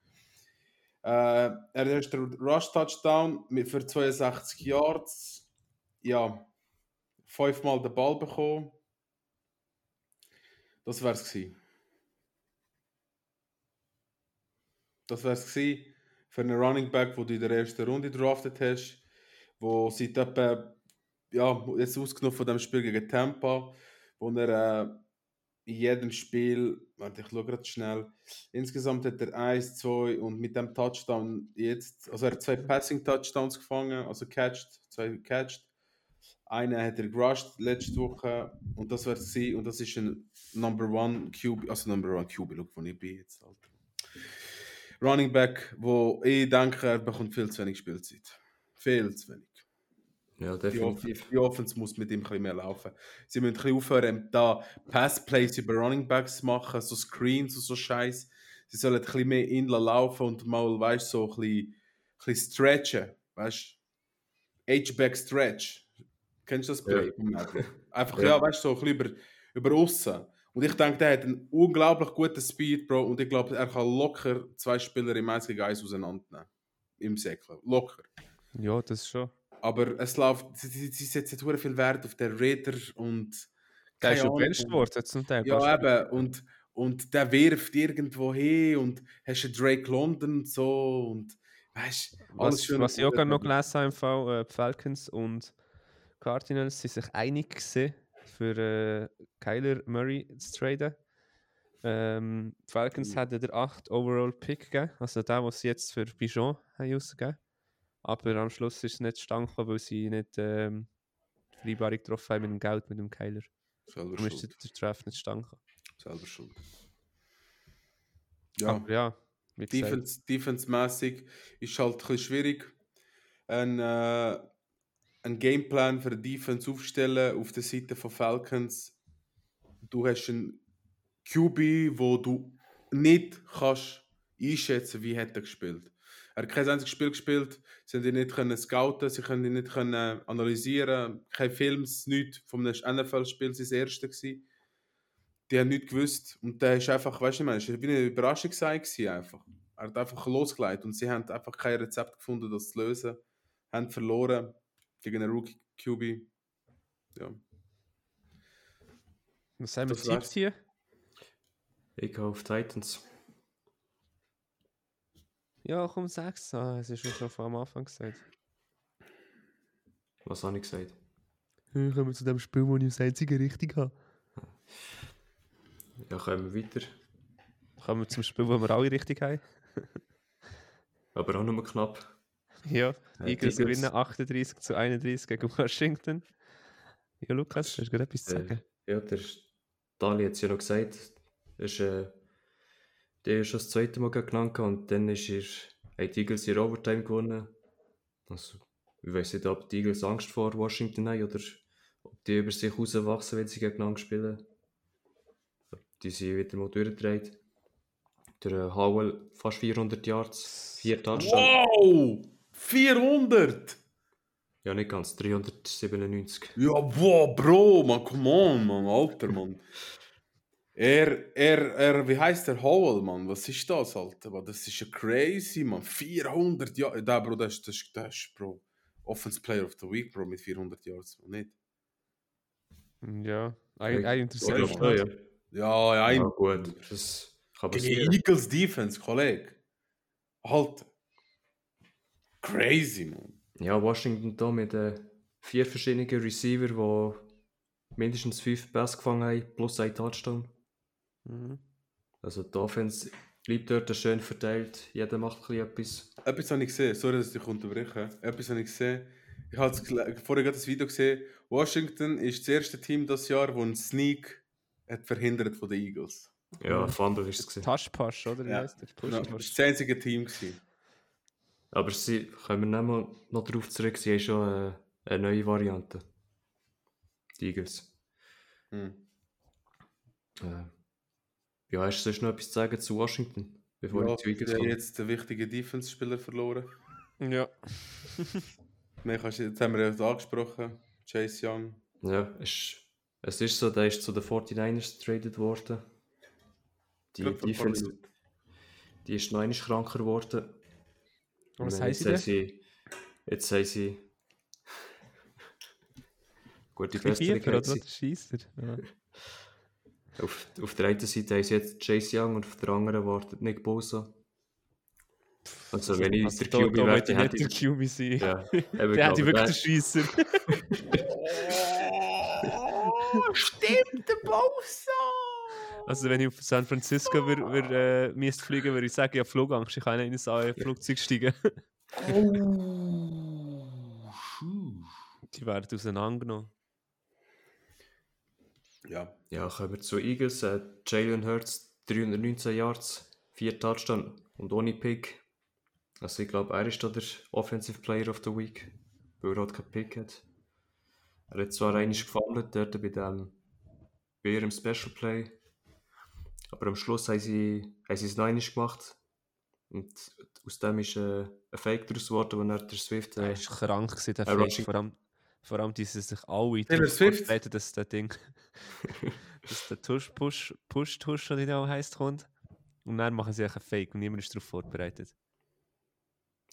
Äh, er ist der Rush-Touchdown für 62 Yards. Ja, fünfmal den Ball bekommen. Das wär's gewesen. Das wär's gewesen für einen Running Back, wo du in der ersten Runde draftet hast, wo seit etwa, ja, jetzt ausgenommen von dem Spiel gegen Tampa, wo er äh, in jedem Spiel, warte, ich schaue gerade schnell, insgesamt hat er 1, 2 und mit dem Touchdown jetzt, also er hat zwei Passing Touchdowns gefangen, also catched, zwei gecatcht. Einen hat er gerusht letzte Woche und das wäre sie und das ist ein Number One QB, also Number One QB, schau, wo ich bin jetzt, Alter. Running Back, wo ich denke, er bekommt viel zu wenig Spielzeit. Viel zu wenig. Ja, Die, definitiv. die Offense muss mit ihm ein bisschen mehr laufen. Sie müssen ein bisschen aufhören, da Passplays über Running Backs zu machen, so Screens und so Scheiß. Sie sollen ein bisschen mehr inla laufen und mal, weißt du, so ein bisschen, ein bisschen stretchen. Weißt du? H-Back Stretch. Kennst du das Play? (laughs) Einfach, ja, Ja. weißt du, so ein bisschen über, über aussen. Und ich denke, der hat einen unglaublich guten Speed, Bro. Und ich glaube, er kann locker zwei Spieler im 1 gegen 1 auseinandernehmen. Im Säckler. Locker. Ja, das schon. Aber es läuft, sie, sie, sie setzen sehr viel Wert auf den Räder und. Der ist schon bencht worden zum Teil. Ja, eben. Und, und der wirft irgendwo hin und hast einen Drake London und so. Und weißt du, Was, was ich auch noch gelesen habe im Fall, äh, Falcons und Cardinals sind sich einig gewesen, für äh, Kyler Murray zu traden. Ähm, die Falcons Mhm. hatten den 8 Overall Pick gegeben, also der, was sie jetzt für Bijon haben. Aber am Schluss ist es nicht gekommen, weil sie nicht ähm, die Vereinbarung getroffen haben mit dem Geld, mit dem Kyler. Selber Darum ist schuld. der Draft nicht zustande gekommen. Selber schuld. Ja, Aber ja, gesagt. Defense, defense-mäßig ist halt ein bisschen schwierig, einen, äh, einen Gameplan für die Defense aufstellen auf der Seite von Falcons. Du hast einen QB, wo du nicht kannst einschätzen, wie hat er gespielt. Er hat kein einziges Spiel gespielt, sie haben ihn nicht können scouten, sie können ihn nicht können analysieren, keine Films, nichts vom NFL-Spiel, sein erste gewesen. Die haben nichts gewusst und der ist einfach, weißt du, ich meine, es war eine Überraschung gewesen, einfach. Er hat einfach losgelegt und sie haben einfach kein Rezept gefunden, das zu lösen. Haben verloren gegen einen Rookie QB. Ja. Was haben wir wär's. hier? Ich gehe auf Titans. Ja, komm, sag's. Ah, es ist schon schon von am Anfang gesagt. Was habe ich gesagt? Hey, kommen wir zu dem Spiel, wo ich das einzige richtig habe. Ja, kommen wir weiter. Kommen wir zum Spiel, wo wir alle richtig haben. (laughs) Aber auch nur knapp. Ja, Äh, Eagles Eagles. gewinnen 38 zu 31 gegen Washington. Ja, Lukas, hast du gerade etwas zu Äh, sagen? ja, der Dali hat es ja noch gesagt. Ist, äh, der ist schon das zweite Mal genannt und dann ist er, haben die Eagles ihre Overtime gewonnen. Also, ich weiß nicht, ob die Eagles Angst vor Washington haben oder ob die über sich rauswachsen, wenn sie gegeneinander spielen. Die sind wieder mal durchgedreht. Der äh, Howell fast 400 Yards, 4 Touchdowns. Wow! 400! Ja, nicht ganz, 397. Ja, wow, Bro, man, come on, man, Alter, man. Er, er, er, wie heißt der Howell, man? Was ist das, Alter? Man, Das ist ja crazy, man. 400 Jahre. Da, Bro, das ist, das, ist- das ist, Bro. Offense Player of the Week, Bro, mit 400 Yards, man, nicht? Ja, ein, ein Ja, interessiert ja, mich. ja. Ein. Ja, gut, das kann Gegen passieren. Eagles Defense, Kollege. Alter. Crazy, man. Ja, Washington da mit äh, vier verschiedenen Receiver, die mindestens fünf Pässe gefangen haben, plus ein Touchdown. Mhm. Also die Offense bleibt dort schön verteilt, jeder macht ein bisschen etwas. Etwas habe ich gesehen, sorry, dass ich dich unterbreche. Etwas habe ich gesehen. Ich habe vorher gerade das Video gesehen. Washington ist das erste Team das Jahr, das einen Sneak hat verhindert von den Eagles. Ja, Fandel ist es. Taschpasch, oder? Ja. Genau, das war das einzige Team. Gewesen. Aber sie, können wir nicht mal noch darauf zurück, sie haben schon äh, eine neue Variante. Die Eagles. Hm. Äh, ja, hast du sonst noch etwas zu sagen zu Washington? Bevor Ja, ich zu haben jetzt den wichtigen Defense-Spieler verloren. Ja. (laughs) Mehr kannst du- Jetzt haben wir ja angesprochen. Chase Young. Ja, es, es ist so, der ist zu den 49ers getradet worden. Die Defense, die ist noch einmal kranker geworden. Was heisst jetzt sie? Jetzt haben sie... Gute Besserung. oder? Scheisser. Ja. Auf, auf der einen Seite sie jetzt Chase Young und auf der anderen wartet Nick Bosa. Also wenn ich Also, der QB wäre, hätte nicht ich... der QB sein. Ja, (laughs) Der hätte wirklich den Scheisser. (laughs) (laughs) Oh, stimmt, der Bosa! Also wenn ich auf San Francisco wür, wür, äh, müsste fliegen, würde ich sagen, ja, Flugangst. Ich kann nicht in ein äh, Flugzeug steigen. Oh. Die werden auseinandergenommen. Ja, Ja, kommen wir zu Eagles. Äh, Jalen Hurts, 319 Yards, 4 Touchdown und ohne Pick. Also ich glaube, er ist da der Offensive Player of the Week, weil er halt keinen Pick hat. Er hat zwar einmal gefummelt, dort bei, dem, bei ihrem Special Play, aber am Schluss haben sie, haben sie es noch einmal gemacht. Und aus dem ist äh, ein Fake daraus geworden, wo er der Swift... Er Äh, war krank, gewesen, der Äh, Fake. Vor allem, vor allem diese sich alle Taylor darauf Swift? vorbereiten, dass der Ding, (laughs) dass der Tusch, Push, Push, oder wie der auch heisst, kommt. Und dann machen sie einfach einen Fake und niemand ist darauf vorbereitet.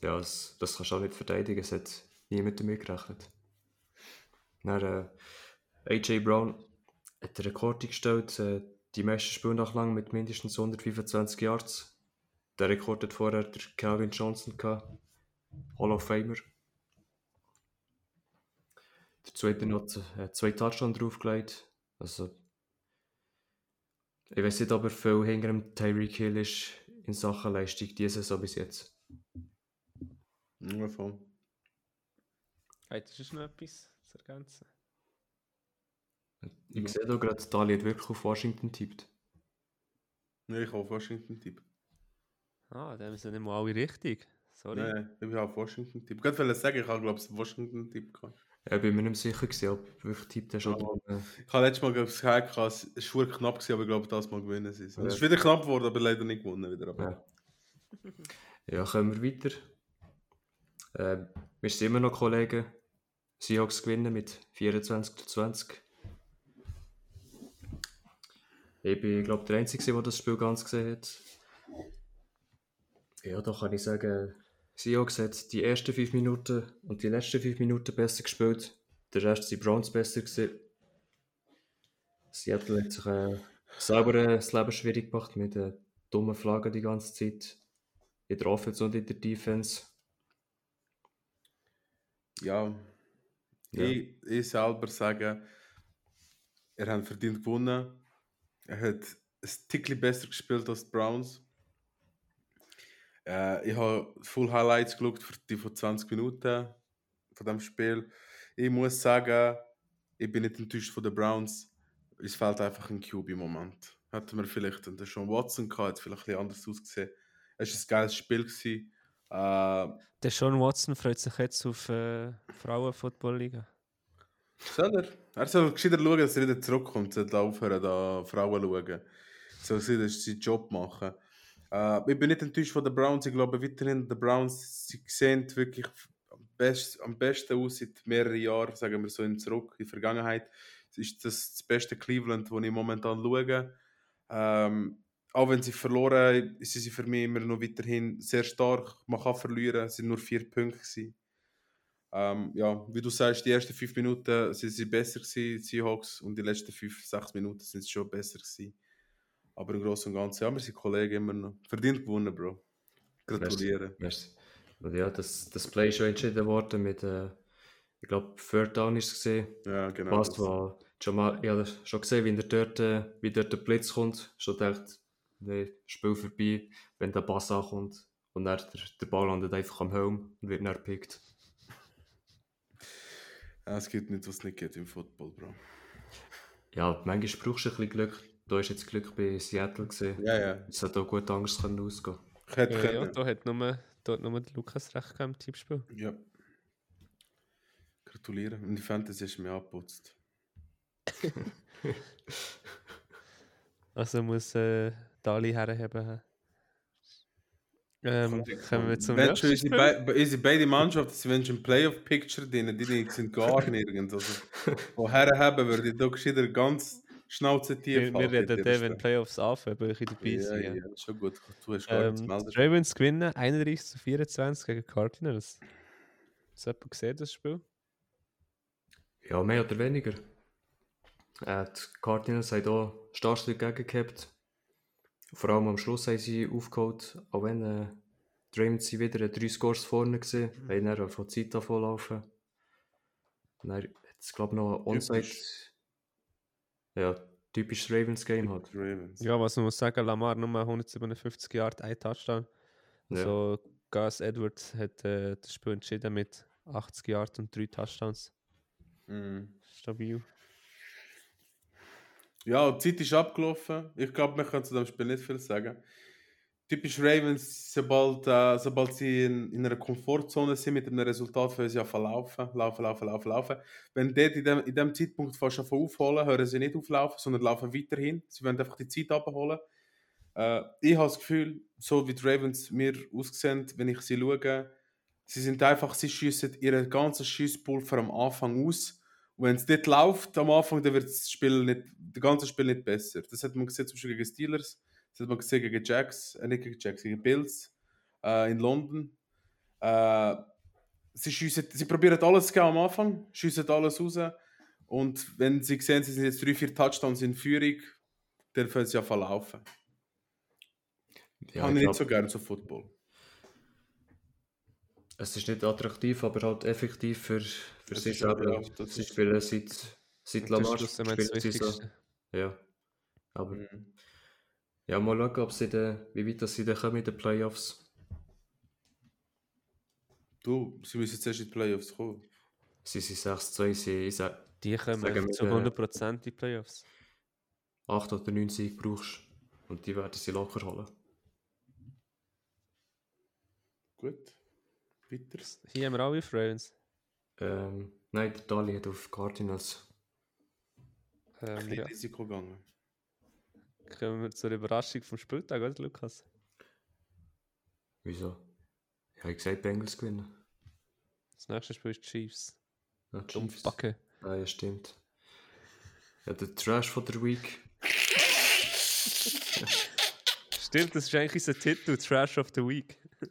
Ja, das, das kannst du auch nicht verteidigen, es hat niemand damit gerechnet. Dann, äh, AJ Brown hat den Rekord eingestellt, äh, die meisten Spiele nach lang mit mindestens 125 Yards. Der Rekord hat vorher der Calvin Johnson gehabt, Hall of Famer. Dazu hat er noch äh, zwei Touchdowns draufgelegt. Also, ich weiß nicht, ob er viel hinter dem Tyreek Hill ist in Sachen Leistung, diese Saison bis jetzt. ja voll. Hey, das ist noch etwas zu ergänzen. Ich sehe da gerade, Dali hat wirklich auf Washington tippt. Ja, ich habe auf Washington Tipp. Ah, dann sind nicht mal alle richtig. Sorry. Nein, ich habe auf Washington-Tipp. Ich wollte sagen, ich habe, glaube ich, Washington-Tipp gehabt. Ja, bin mir nicht sicher gewesen, ob wirklich tippt hast oder Ja. äh, Ich habe letztes Mal glaub ich, gesagt, es es war knapp, gewesen, aber ich glaube, das Mal gewinnen sie es. Ja. Es ist wieder knapp geworden, aber leider nicht gewonnen. Wieder. Aber. Ja. Ja, kommen wir weiter. Ähm, wir sind immer noch Kollegen. Seahawks gewinnen mit 24 zu 20. Ich bin, glaube der Einzige, der das Spiel ganz gesehen hat. Ja, da kann ich sagen, Seahawks hat die ersten 5 Minuten und die letzten 5 Minuten besser gespielt. Der Rest sind Browns besser gewesen. Seattle hat sich äh, selber äh, das Leben schwierig gemacht mit äh, dummen Flaggen die ganze Zeit. In der Offense und in der Defense. Ja, Ja. Ich, ich selber sage, er hat verdient gewonnen. Er hat ein Tickli besser gespielt als die Browns. Äh, ich habe Full Highlights geschaut für die von 20 Minuten von dem Spiel. Ich muss sagen, ich bin nicht enttäuscht von den Browns. Es fehlt einfach ein QB im Moment. Hätten wir vielleicht den Sean Watson gehabt, hätte es vielleicht ein bisschen anders ausgesehen. Es war ein geiles Spiel. Gewesen. Äh, Der Sean Watson freut sich jetzt auf äh, Frauenfootball-Liga. Soll er? Er soll gescheiter schauen, dass er wieder zurückkommt. Soll aufhören, da Frauen schauen. Soll sie seinen Job machen. Äh, ich bin nicht enttäuscht von den Browns. Ich glaube weiterhin, die Browns sie sehen wirklich am, best, am besten aus seit mehreren Jahren, sagen wir so in zurück, in der Vergangenheit. Es ist das, das beste Cleveland, das ich momentan schaue. Ähm, auch wenn sie verloren, sind sie für mich immer noch weiterhin sehr stark. Man kann verlieren, es sind nur vier Punkte. Gewesen. Ähm, ja, wie du sagst, die ersten fünf Minuten sind sie besser gewesen, die Seahawks, und die letzten fünf, sechs Minuten sind sie schon besser gewesen. Aber im Großen und Ganzen, ja, wir sind Kollegen immer noch. Verdient gewonnen, Bro. Gratuliere. Merci. Und ja, das, das Play ist schon entschieden worden mit, äh, ich glaube, Third Down ist es gesehen. Ja, genau. Passt, war schon mal, ich habe schon gesehen, wie, der dort, äh, wie dort der Blitz kommt. Schon gedacht, nee, Spiel vorbei, wenn der Pass ankommt. Und dann der, der Ball landet einfach am Helm und wird dann gepickt. Es gibt nicht, was es nicht geht im Football, Bro. Ja, manchmal brauchst du ein bisschen Glück. Da ist jetzt Glück bei Seattle gesehen. Ja, ja. Es hat auch gut anders können ausgehen. Hätte Ja, ja, da hat nur, da hat nur der Lukas recht gehabt im Tippspiel. Ja. Gratuliere. Und die Fantasy ist mir angeputzt. (laughs) Also muss äh, Dali herheben. Ähm, kommen wir zum Wenn nächsten schon unsere, Spiel. be unsere beide Mannschaften sind wenn schon im Playoff-Picture drin, die die sind gar (laughs) nirgends. Also, woher haben würde ich da gescheiter ganz Schnauze tief Wir, wir reden dann, wenn die Playoffs anfangen, weil ich dabei Ja, sein. ja, Ja, ja, schon gut. Du hast gar nichts Ähm, die Ravens gewinnen 31 zu 24 gegen Cardinals. Hast du jemand gesehen, das Spiel? Ja, mehr oder weniger. Äh, die Cardinals haben hier stark dagegen gehabt. Vor allem am Schluss haben sie aufgeholt, auch wenn äh, Ravens sind wieder drei Scores vorne gesehen, mhm. haben dann von Zeit davon laufen. Und dann hat es, glaube ich, noch ein Onside. Typisch. Ja, typisches Ravens-Game halt. Ravens. Ja, was man muss sagen, Lamar nur 157 Yard, ein Touchdown. Ja. Also Gus Edwards hat äh, das Spiel entschieden mit 80 Yard und drei Touchdowns. Mhm. Stabil. Ja, die Zeit ist abgelaufen. Ich glaube, wir können zu dem Spiel nicht viel sagen. Typisch Ravens, sobald, äh, sobald sie in, in einer Komfortzone sind mit einem Resultat, können sie ja verlaufen, laufen, laufen, laufen, laufen. Wenn dort in dem, in dem Zeitpunkt fast schon aufholen, hören sie nicht auflaufen, sondern laufen weiterhin. Sie wollen einfach die Zeit abholen. Äh, ich habe das Gefühl, so wie die Ravens mir aussehen, wenn ich sie schaue, sie sind einfach, sie schiessen ihren ganzen Schießpulver am Anfang aus. Und wenn es dort läuft am Anfang, dann wird das Spiel nicht, das ganze Spiel nicht besser. Das hat man gesehen zum Beispiel gegen Steelers, das hat man gesehen gegen Jacks, äh, nicht gegen Jacks, gegen Bills äh, in London. Äh, sie, schiessen, sie probieren alles zu am Anfang, schiessen alles raus. Und wenn sie sehen, sie sind jetzt drei, vier Touchdowns in Führung, dann können sie ja verlaufen. Ja, Habe ich glaub, nicht so gerne so Football. Es ist nicht attraktiv, aber halt effektiv für, für Das aber selber. das Sie ist- spielen seit, seit Lamar. spielen sie so. Ja. Aber Mhm. ja, mal schauen, ob sie den, wie weit sie dann kommen in den Playoffs. Du, sie müssen zuerst in die Playoffs kommen. Sie sind 6-2, sie sagen, Die kommen zu äh, 100% in die Playoffs. 8 oder 9 Siege brauchst und die werden sie locker holen. Gut. Weiter. Hier haben wir alle Friends. Ähm, nein, der Dali hat auf Cardinals. Ein Ähm, bisschen ja. Risiko gegangen. Kommen wir zur Überraschung vom Spieltag, oder Lukas? Wieso? Ich habe gesagt, Bengals gewinnen. Das nächste Spiel ist Chiefs. Ja, Dumm Chiefs. Backe. Ah, ja, stimmt. Ja, der Trash von der Week. (laughs) Stimmt, das ist eigentlich unser Titel, Trash of the Week. (laughs)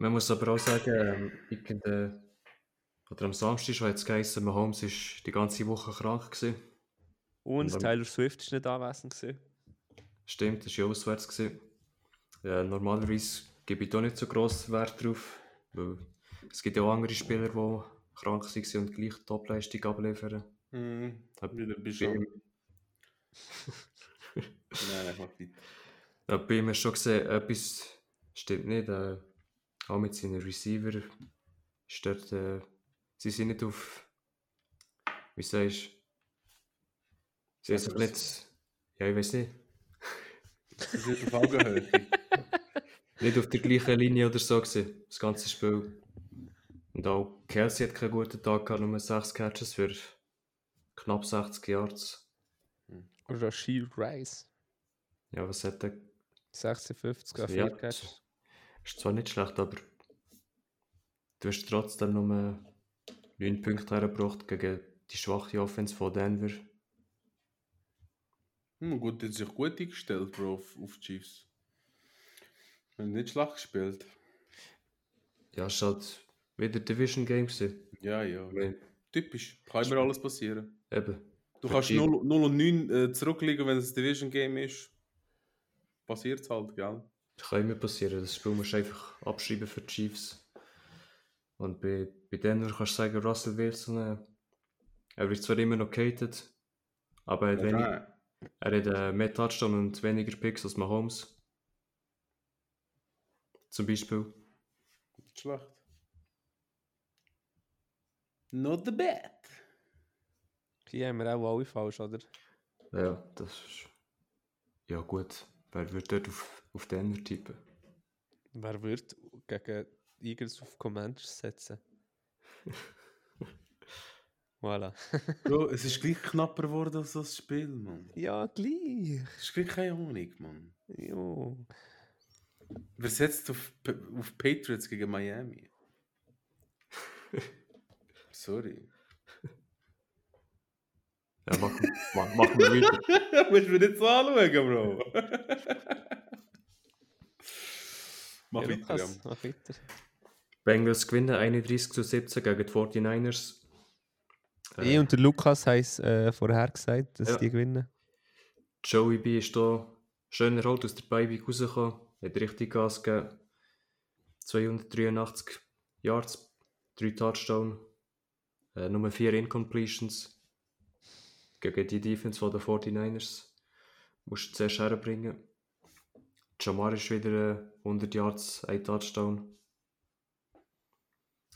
Man muss aber auch sagen, ähm, ich der, oder am Samstag schon hat es geheißen, Mahomes ist die ganze Woche krank gewesen. Und Und- Tyler Swift ist nicht anwesend gewesen. Stimmt, das war ja auswärts. Gewesen. Ja, normalerweise gebe ich da nicht so grossen Wert drauf, weil es gibt ja auch andere Spieler, die krank waren und gleich Topleistung abliefern. Hm, Hab- wieder bist du. (laughs) Nein, nein, mach weiter. Ja, bei ihm hast du schon gesehen, etwas stimmt nicht. Äh, auch mit seinen Receiver ist dort, äh, sie sind nicht auf, wie sagst du, sie sind nicht, ja, ich weiß nicht, (laughs) Sie sind auf Augenhöhe. nicht auf der gleichen Linie oder so gewesen, das ganze Spiel. Und auch Kelsey hat keinen guten Tag gehabt, nur 6 Catches für knapp 60 Yards. Rashid Rice. Ja, was hat er? 56 auf Ja, 4 Catches. Ist zwar nicht schlecht, aber du hast trotzdem nur 9 Punkte hergebracht gegen die schwache Offense von Denver. Hm, gut, hat sich gut eingestellt, Bro, auf, auf die Chiefs. Haben nicht schlecht gespielt. Ja, es war halt wieder Division Game. gewesen. Ja, ja. Meine, Typisch. Kann immer alles passieren. Eben. Du Für kannst die- 0, 0 und 9 äh, zurückliegen, wenn es ein Division Game ist. Passiert halt, gell? Das kann immer passieren. Das Spiel musst du einfach abschreiben für die Chiefs. Und bei, bei Denver kannst du sagen, Russell Wilson, äh, er wird zwar immer noch gehatet, aber er hat, wenig, er hat äh, mehr Touchdown und weniger Picks als Mahomes. Zum Beispiel. Nicht schlecht. Not the bad. Hier haben wir auch alle falsch, oder? Ja, das ist. Ja, gut. Wer wird dort auf, auf Denver tippen? Wer wird gegen Eagles auf Commanders setzen? (laughs) voilà. Bro, es ist gleich knapper geworden als das Spiel, Mann. Ja, gleich. Es ist gleich keine Honig, Mann. Jo. Wer setzt auf, auf Patriots gegen Miami? (laughs) Sorry. Ja, machen, ma- machen (laughs) wir weiter. Musst du mir nicht so anschauen, Bro. Mach Ja, weiter, ja. Lukas, Mach weiter. Bengals gewinnen 31 zu 17 gegen die 49ers. Ich und der Lukas haben es äh, vorher gesagt, dass Ja. die gewinnen. Joey B ist da schön erholt aus der Beiweek rausgekommen, hat richtig Gas gegeben. 283 Yards, 3 Touchdown, äh, nur 4 Incompletions. Gegen die Defense von den 49ers. Musst du zuerst herbringen. Jamar ist wieder äh, 100 Yards, 1 Touchdown.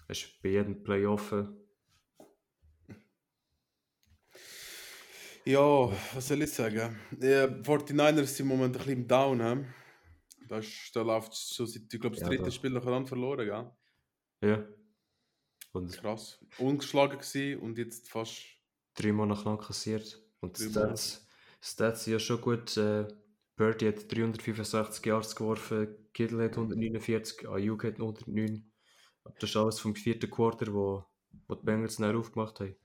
Er ist bei jedem Play offen. Ja, was soll ich sagen? Die 49ers sind im Moment ein bisschen im Down. He? Da, ist, da läuft schon seit, ich glaube, das Ja, dritte da- Spiel nacheinander verloren, gell? Ja. Und Krass. Ungeschlagen gewesen und jetzt fast. dreimal nacheinander kassiert. Und die. Stats, Stats sind ja schon gut. Äh, Birdie hat 365 Yards geworfen, Kittle hat 149, Ayuk hat 109. Aber das ist alles vom vierten Quarter, wo, wo die Bengals dann aufgemacht haben.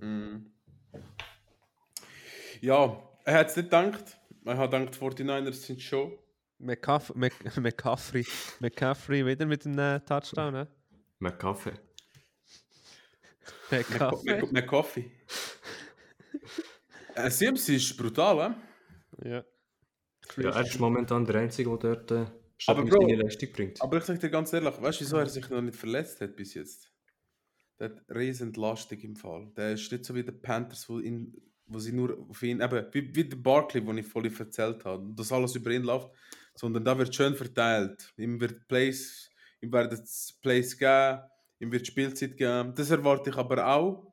Mm. Ja, er hat es nicht gedacht. Er hat gedacht, die 49ers sind schon. McCaff Mc (laughs) McCaffrey. McCaffrey wieder mit einem äh, Touchdown, ne? McCaffrey. McCaffrey. McCoffee. äh, Sims ist brutal, eh? Ja. Ja, er ist momentan der Einzige, der dort äh, Aber Bro- seine Leistung bringt. Aber ich sag dir ganz ehrlich, weißt du, wieso er sich noch nicht verletzt hat bis jetzt? Der hat riesen Entlastung im Fall. Der ist nicht so wie der Panthers, wo, ihn, wo sie nur auf ihn, eben, wie, wie der Barkley, den ich vorhin erzählt habe, dass alles über ihn läuft, sondern da wird schön verteilt. Ihm wird Plays, ihm werden es Plays geben, ihm wird Spielzeit geben. Das erwarte ich aber auch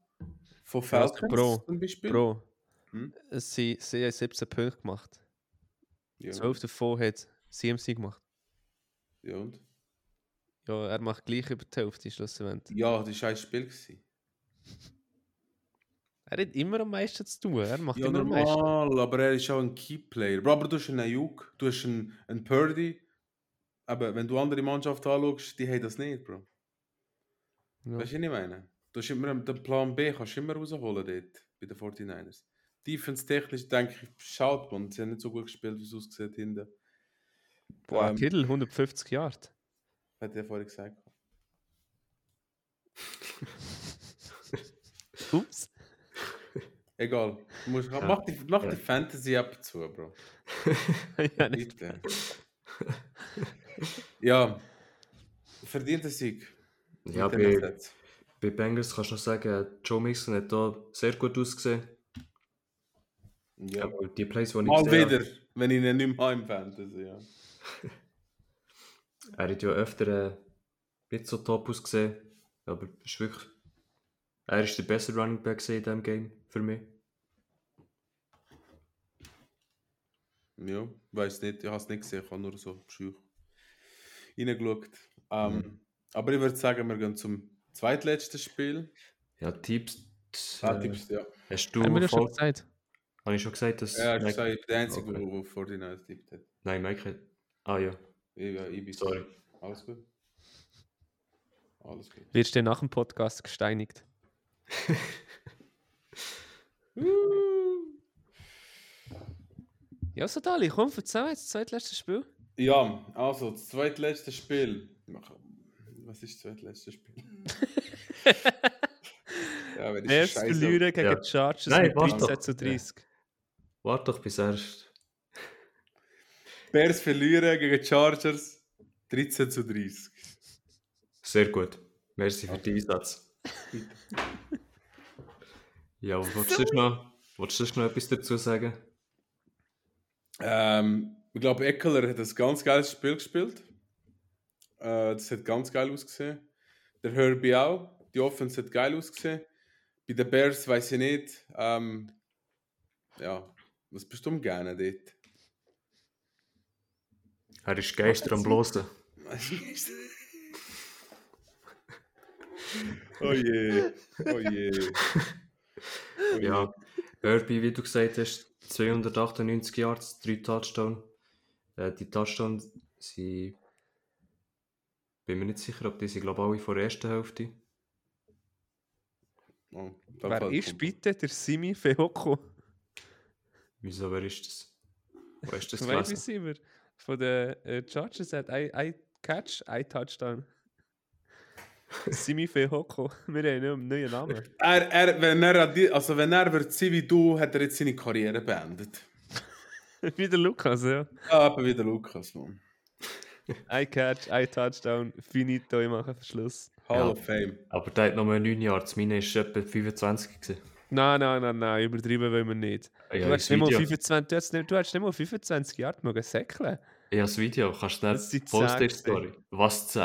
von Falcons Bro, zum Beispiel. Bro, Hm? sie, sie haben 17 Punkte gemacht. Ja, 12 davon hat CMC gemacht. ja und? Bro, er macht gleich über die Hälfte schlussendlich. Ja, das war ein Spiel. Gewesen. Er hat immer am meisten zu tun. Er macht Ja, immer am meisten. normal, aber er ist auch ein Keyplayer. Bro, aber du hast einen Ayuk, du hast einen, einen Purdy. Aber wenn du andere Mannschaften anschaust, die haben das nicht, Bro. Ja. Weißt du, was ich meine? Du hast immer den Plan B, kannst du immer rausholen dort, bei den 49ers. Defense-technisch denke ich, schaut man, sie haben nicht so gut gespielt, wie es aussieht hinten. Boah, Ähm, Kittel, 150 Yard. Hat er vorhin gesagt. (laughs) Ups. Egal. Du musst, Mach die, mach die Fantasy-App zu, Bro. (laughs) ja, nicht. Bitte. ja. Verdienter Sieg. Ja, bei, bei Bengals kannst du noch sagen, Joe Mixon hat da sehr gut ausgesehen. Ja. Aber die Plays, die ich Mal gesehen wieder, wenn ich ihn nicht mehr im Fantasy, ja. (laughs) Er hat ja öfter äh, nicht so top ausgesehen, aber ist wirklich. Er ist der beste Running Back in diesem Game für mich. Ja, weiß nicht, ich habe es nicht gesehen, ich habe nur so schüch reingeschaut. Ähm, Mhm. Aber ich würde sagen, wir gehen zum zweitletzten Spiel. Ja, Tipps. Ah, äh, Tipps, ja. Hast du Haben wir das schon gesagt? Habe ich schon gesagt, dass. Ja, ich Mike- ich bin der Einzige, Okay. der auf 49 tippt hat. Nein, Mike hat. Ah ja, Ich, ja, ich bin sorry. Alles gut? Alles gut. Wirst du nach dem Podcast gesteinigt? (laughs) Ja, so Dali, komm, erzähl jetzt das zweitletzte Spiel. Ja, also, das zweitletzte Spiel. Was ist das zweitletzte Spiel? (laughs) ja, wenn ich Scheiße- verlieren gegen Ja. die Chargers Nein, mit warte 13 doch. zu 30. Warte doch bis erst. Bears verlieren gegen Chargers 13 zu 30. Sehr gut. Merci für den Einsatz. (laughs) ja, was willst du noch, willst du noch etwas dazu sagen? Ähm, ich glaube, Eckler hat ein ganz geiles Spiel gespielt. Äh, das hat ganz geil ausgesehen. Der Herbie auch. Die Offense hat geil ausgesehen. Bei den Bears weiß ich nicht. Ähm, ja, was bist du am gerne dort? Er ist Geister am Blosen. (laughs) oh je, oh je. Oh je. Ja, Herbie, wie du gesagt hast, 298 Yards, 3 Touchdowns. Äh, die Touchdowns sind. Bin mir nicht sicher, ob die sind, glaube ich, alle vor der ersten Hälfte. Oh, Wer ist bitte der Simi Feoko? Wieso, wer ist das? Wo du das Wide? Receiver von den äh, Chargers hat ein, ein Catch, ein Touchdown. (laughs) Simi Feoko. Wir haben einen neuen Namen. Er, er, wenn er, also wenn er wird sein wie du, hat er jetzt seine Karriere beendet. Wie (laughs) der Lukas, ja. Ja, aber wieder Lukas, Mann. (laughs) Ein Catch, ein Touchdown, finito, ich mache Verschluss. Hall Ja. of Fame. Aber der hat noch mal 9 Yards. Meine war etwa 25. Gewesen. Nein, nein, nein, nein, übertrieben wollen wir nicht. Ja, du, hast nicht mal Video. 25, du, hast nicht, du hast nicht mal 25 Jahre mögen säckeln. Ja, das Video. Kannst du Das sind nicht posten Story. Was 10?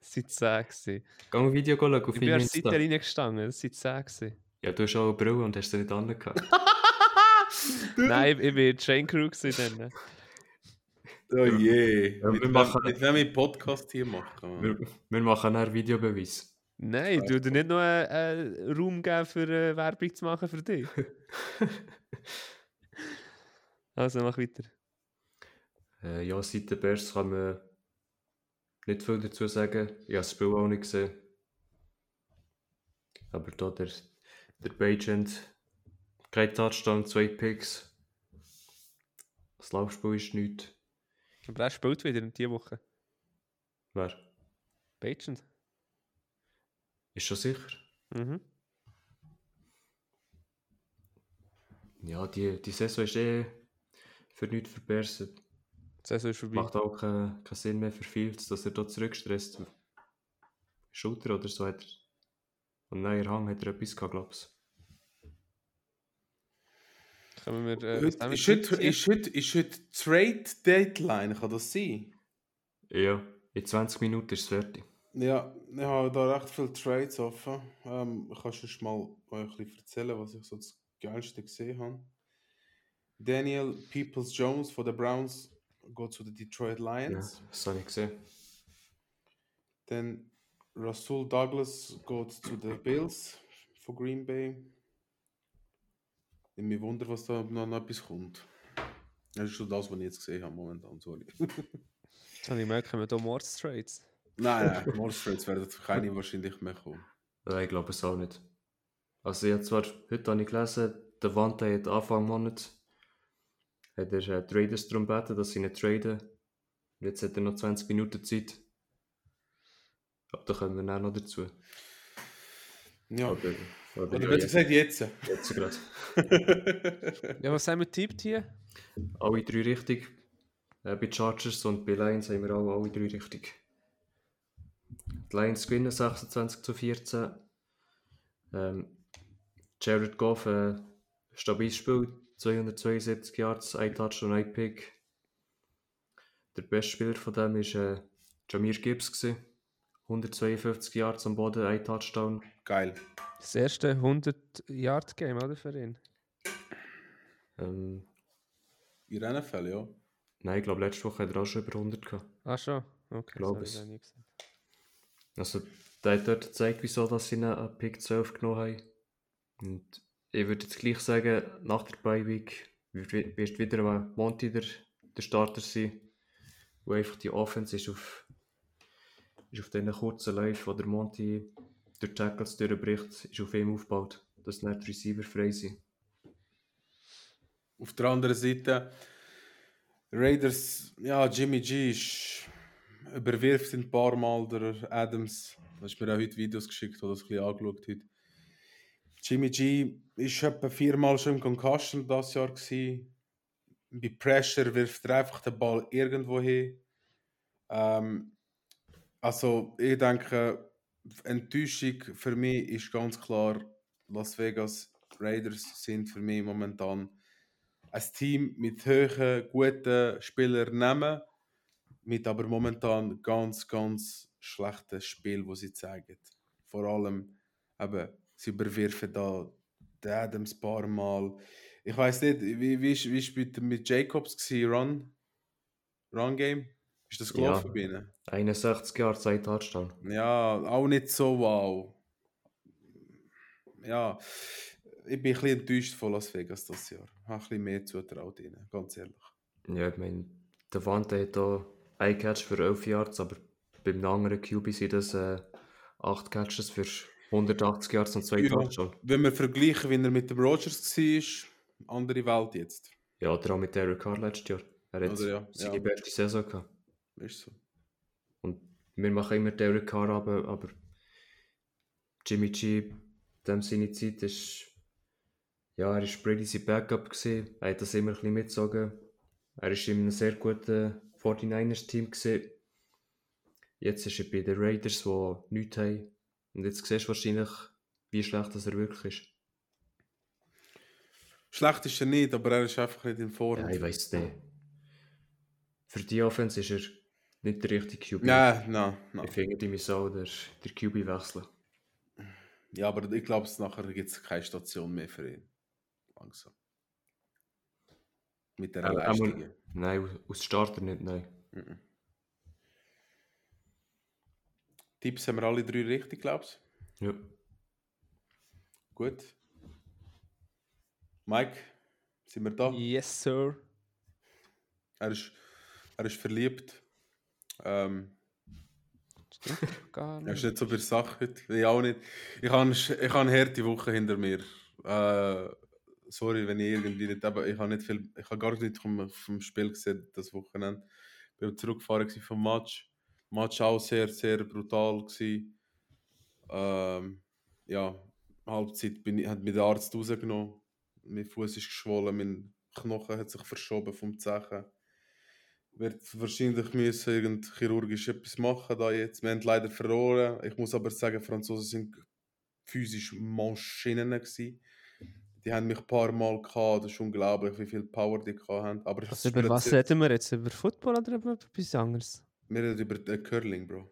Das waren 10. gewesen. Geh ein Video schauen auf Ich bin seither reingestanden, das waren 10. gewesen. Ja, du hast auch eine Brille und hast sie nicht angehabt. (laughs) Nein, ich, ich bin Chain Crew gewesen dann. Oh je. Ja, mit, wir wem, machen- mit wem ich Podcast hier machen. wir, wir machen einen Videobeweis. Nein, du dir nicht noch einen, einen Raum geben für äh, Werbung zu machen für dich. (laughs) also mach weiter. Äh, ja, seit den Bears kann man nicht viel dazu sagen. Ich habe das Spiel auch nicht gesehen. Aber da der, der Bagent, kein Touchdown, zwei Picks. Das Laufspiel ist nichts. Aber er spielt wieder in dieser Woche. Wer? Bagent. Ist schon sicher? Mhm. Ja, die, die Saison ist eh für nichts für die Saison ist vorbei. Macht auch keinen keinen Sinn mehr für Fields, dass er da zurückstresst. Schulter oder so hat er. Und nein, ihr Hang hat er etwas gehabt, glaube ich. Können wir, äh, Heute, ist, heute, ist, heute, ist heute Trade Deadline, kann das sein? Ja, in 20 Minuten ist es fertig. Ja, ich habe da recht viele Trades offen. Ähm, kannst du mal euch ein bisschen erzählen, was ich so das Geilste gesehen habe? Daniel Peoples-Jones von den Browns geht zu den Detroit Ja, Lions. das habe ich gesehen. Dann Rasul Douglas geht zu den Bills von Green Bay. Ich mich wunder, was da noch, noch etwas kommt. Das ist schon das, was ich jetzt gesehen habe momentan, sorry. (laughs) Jetzt habe ich gemerkt, wir hier Mords Trades. Nein, nein, (laughs) Morse Trades werden keine wahrscheinlich mehr kommen. Nein, ich glaube es auch nicht. Also ich habe zwar, heute habe ich gelesen, der Wante hat Anfang Monat hat er äh, Traders darum gebeten, dass sie nicht traden. Und Jetzt hat er noch 20 Minuten Zeit. Aber da kommen wir dann noch dazu. Ja, Oder, oder oder ja, besser gesagt jetzt. jetzt gerade. (laughs) Ja, was haben wir tippt hier? Alle drei richtig. Äh, bei Chargers und bei Lions haben wir auch alle drei richtig. Die Lions gewinnen 26 zu 14. Ähm, Jared Goff, äh, stabiles Spiel, 272 Yards, ein Touchdown, ein Pick. Der beste Spieler von dem war äh, Jamir Gibbs. Gewesen. 152 Yards am Boden, ein Touchdown. Geil. Das erste 100-Yard-Game, oder, für ihn? Ähm, In NFL, ja. nein, ich glaube, letzte Woche hat er auch schon über 100 gehabt. Ah, schon? Okay, Glaub sorry, es. das habe ich nie gesehen. Also, der hat dort gezeigt, wieso dass sie an Pick 12 genommen haben. Und ich würde jetzt gleich sagen, nach der Bye-Week wird wi- wird wieder Monty der, der Starter sein. Wo einfach die Offense ist auf, ist auf diesen kurzen Läufen, wo der Monty durch Tackles durchbricht, ist auf ihm aufgebaut, dass nicht die Receiver frei sind. Auf der anderen Seite, Raiders, ja, Jimmy G ist, überwirft ihn ein paar Mal der Adams. Du hast mir auch heute Videos geschickt, wo das ein bisschen angeschaut heute. Jimmy G ist etwa viermal schon im Concussion das Jahr gewesen. Bei Pressure wirft er einfach den Ball irgendwo hin. Ähm, also ich denke, Enttäuschung für mich ist ganz klar, Las Vegas Raiders sind für mich momentan ein Team mit hohen, guten Spielern nehmen, mit aber momentan ganz, ganz schlechten Spiel, wo sie zeigen. Vor allem, eben, sie überwerfen da den Adams ein paar Mal. Ich weiß nicht, wie, wie, ist- wie er mit Jacobs gewesen, Run? Run Game? Ist das gelaufen Ja. bei ihnen? 61 Yards, ein Touchdown. Ja, auch nicht so wow. Ja, ich bin ein bisschen enttäuscht von Las Vegas das Jahr. Ich habe ein bisschen mehr zutraut ihnen, ganz ehrlich. Ja, ich meine, der Wante hat hier ein Catch für 11 Yards, aber beim anderen QB sind das äh, 8 Catches für 180 Yards und 2 Ja. Touchdowns. Wenn wir vergleichen, wie er mit dem Rogers war, andere Welt jetzt. Ja, oder auch mit Derek Carr letztes Jahr. Er hat Oder ja, seine ja. beste Saison gehabt. Ist so. Und wir machen immer Derek Carr, aber, aber Jimmy G, dem seine Zeit ist, ja, er ist Brady sein Backup gewesen. Er hat das immer ein bisschen mitgezogen. Er ist in einem sehr guten 49ers-Team gewesen. Jetzt ist er bei den Raiders, die nichts haben. Und jetzt siehst du wahrscheinlich, wie schlecht das er wirklich ist. Schlecht ist er nicht, aber er ist einfach nicht in Form. Ja, ich weiß nicht. Für die Offense ist er nicht der richtige QB. Nein, nein, nein. Ich finde, müssen auch der, der QB wechseln. Ja, aber ich glaube, nachher gibt es keine Station mehr für ihn. Langsam. Mit der Äh, Leistung. Nein, aus- Starter nicht, nein. Mhm. Tipps haben wir alle drei richtig, glaubst Ja. du? Gut. Mike, sind wir da? Yes, sir. Er, ist, er ist verliebt. Ähm, gar er ist nicht. nicht so für Sache heute. Ich auch nicht. Ich habe, ich habe eine harte Woche hinter mir. Äh, sorry, wenn ich irgendwie nicht. Aber ich habe nicht viel. Ich habe gar nicht vom, Spiel gesehen, das Wochenende. Ich bin zurückgefahren vom Match. Match auch sehr, sehr brutal. Gewesen. Ähm, ja, Halbzeit bin ich, hat mir der Arzt rausgenommen. Mein Fuß ist geschwollen, mein Knochen hat sich verschoben vom Zechen. Wird wahrscheinlich müssen irgend chirurgisch etwas machen da jetzt. Wir haben leider verloren. Ich muss aber sagen, Franzosen sind physisch Maschinen gewesen. Die haben mich ein paar Mal gehabt. Das ist unglaublich, wie viel Power die gehabt haben. Aber Also über was reden wir jetzt? Über Football oder über etwas anderes? Wir reden über äh, Curling, Bro.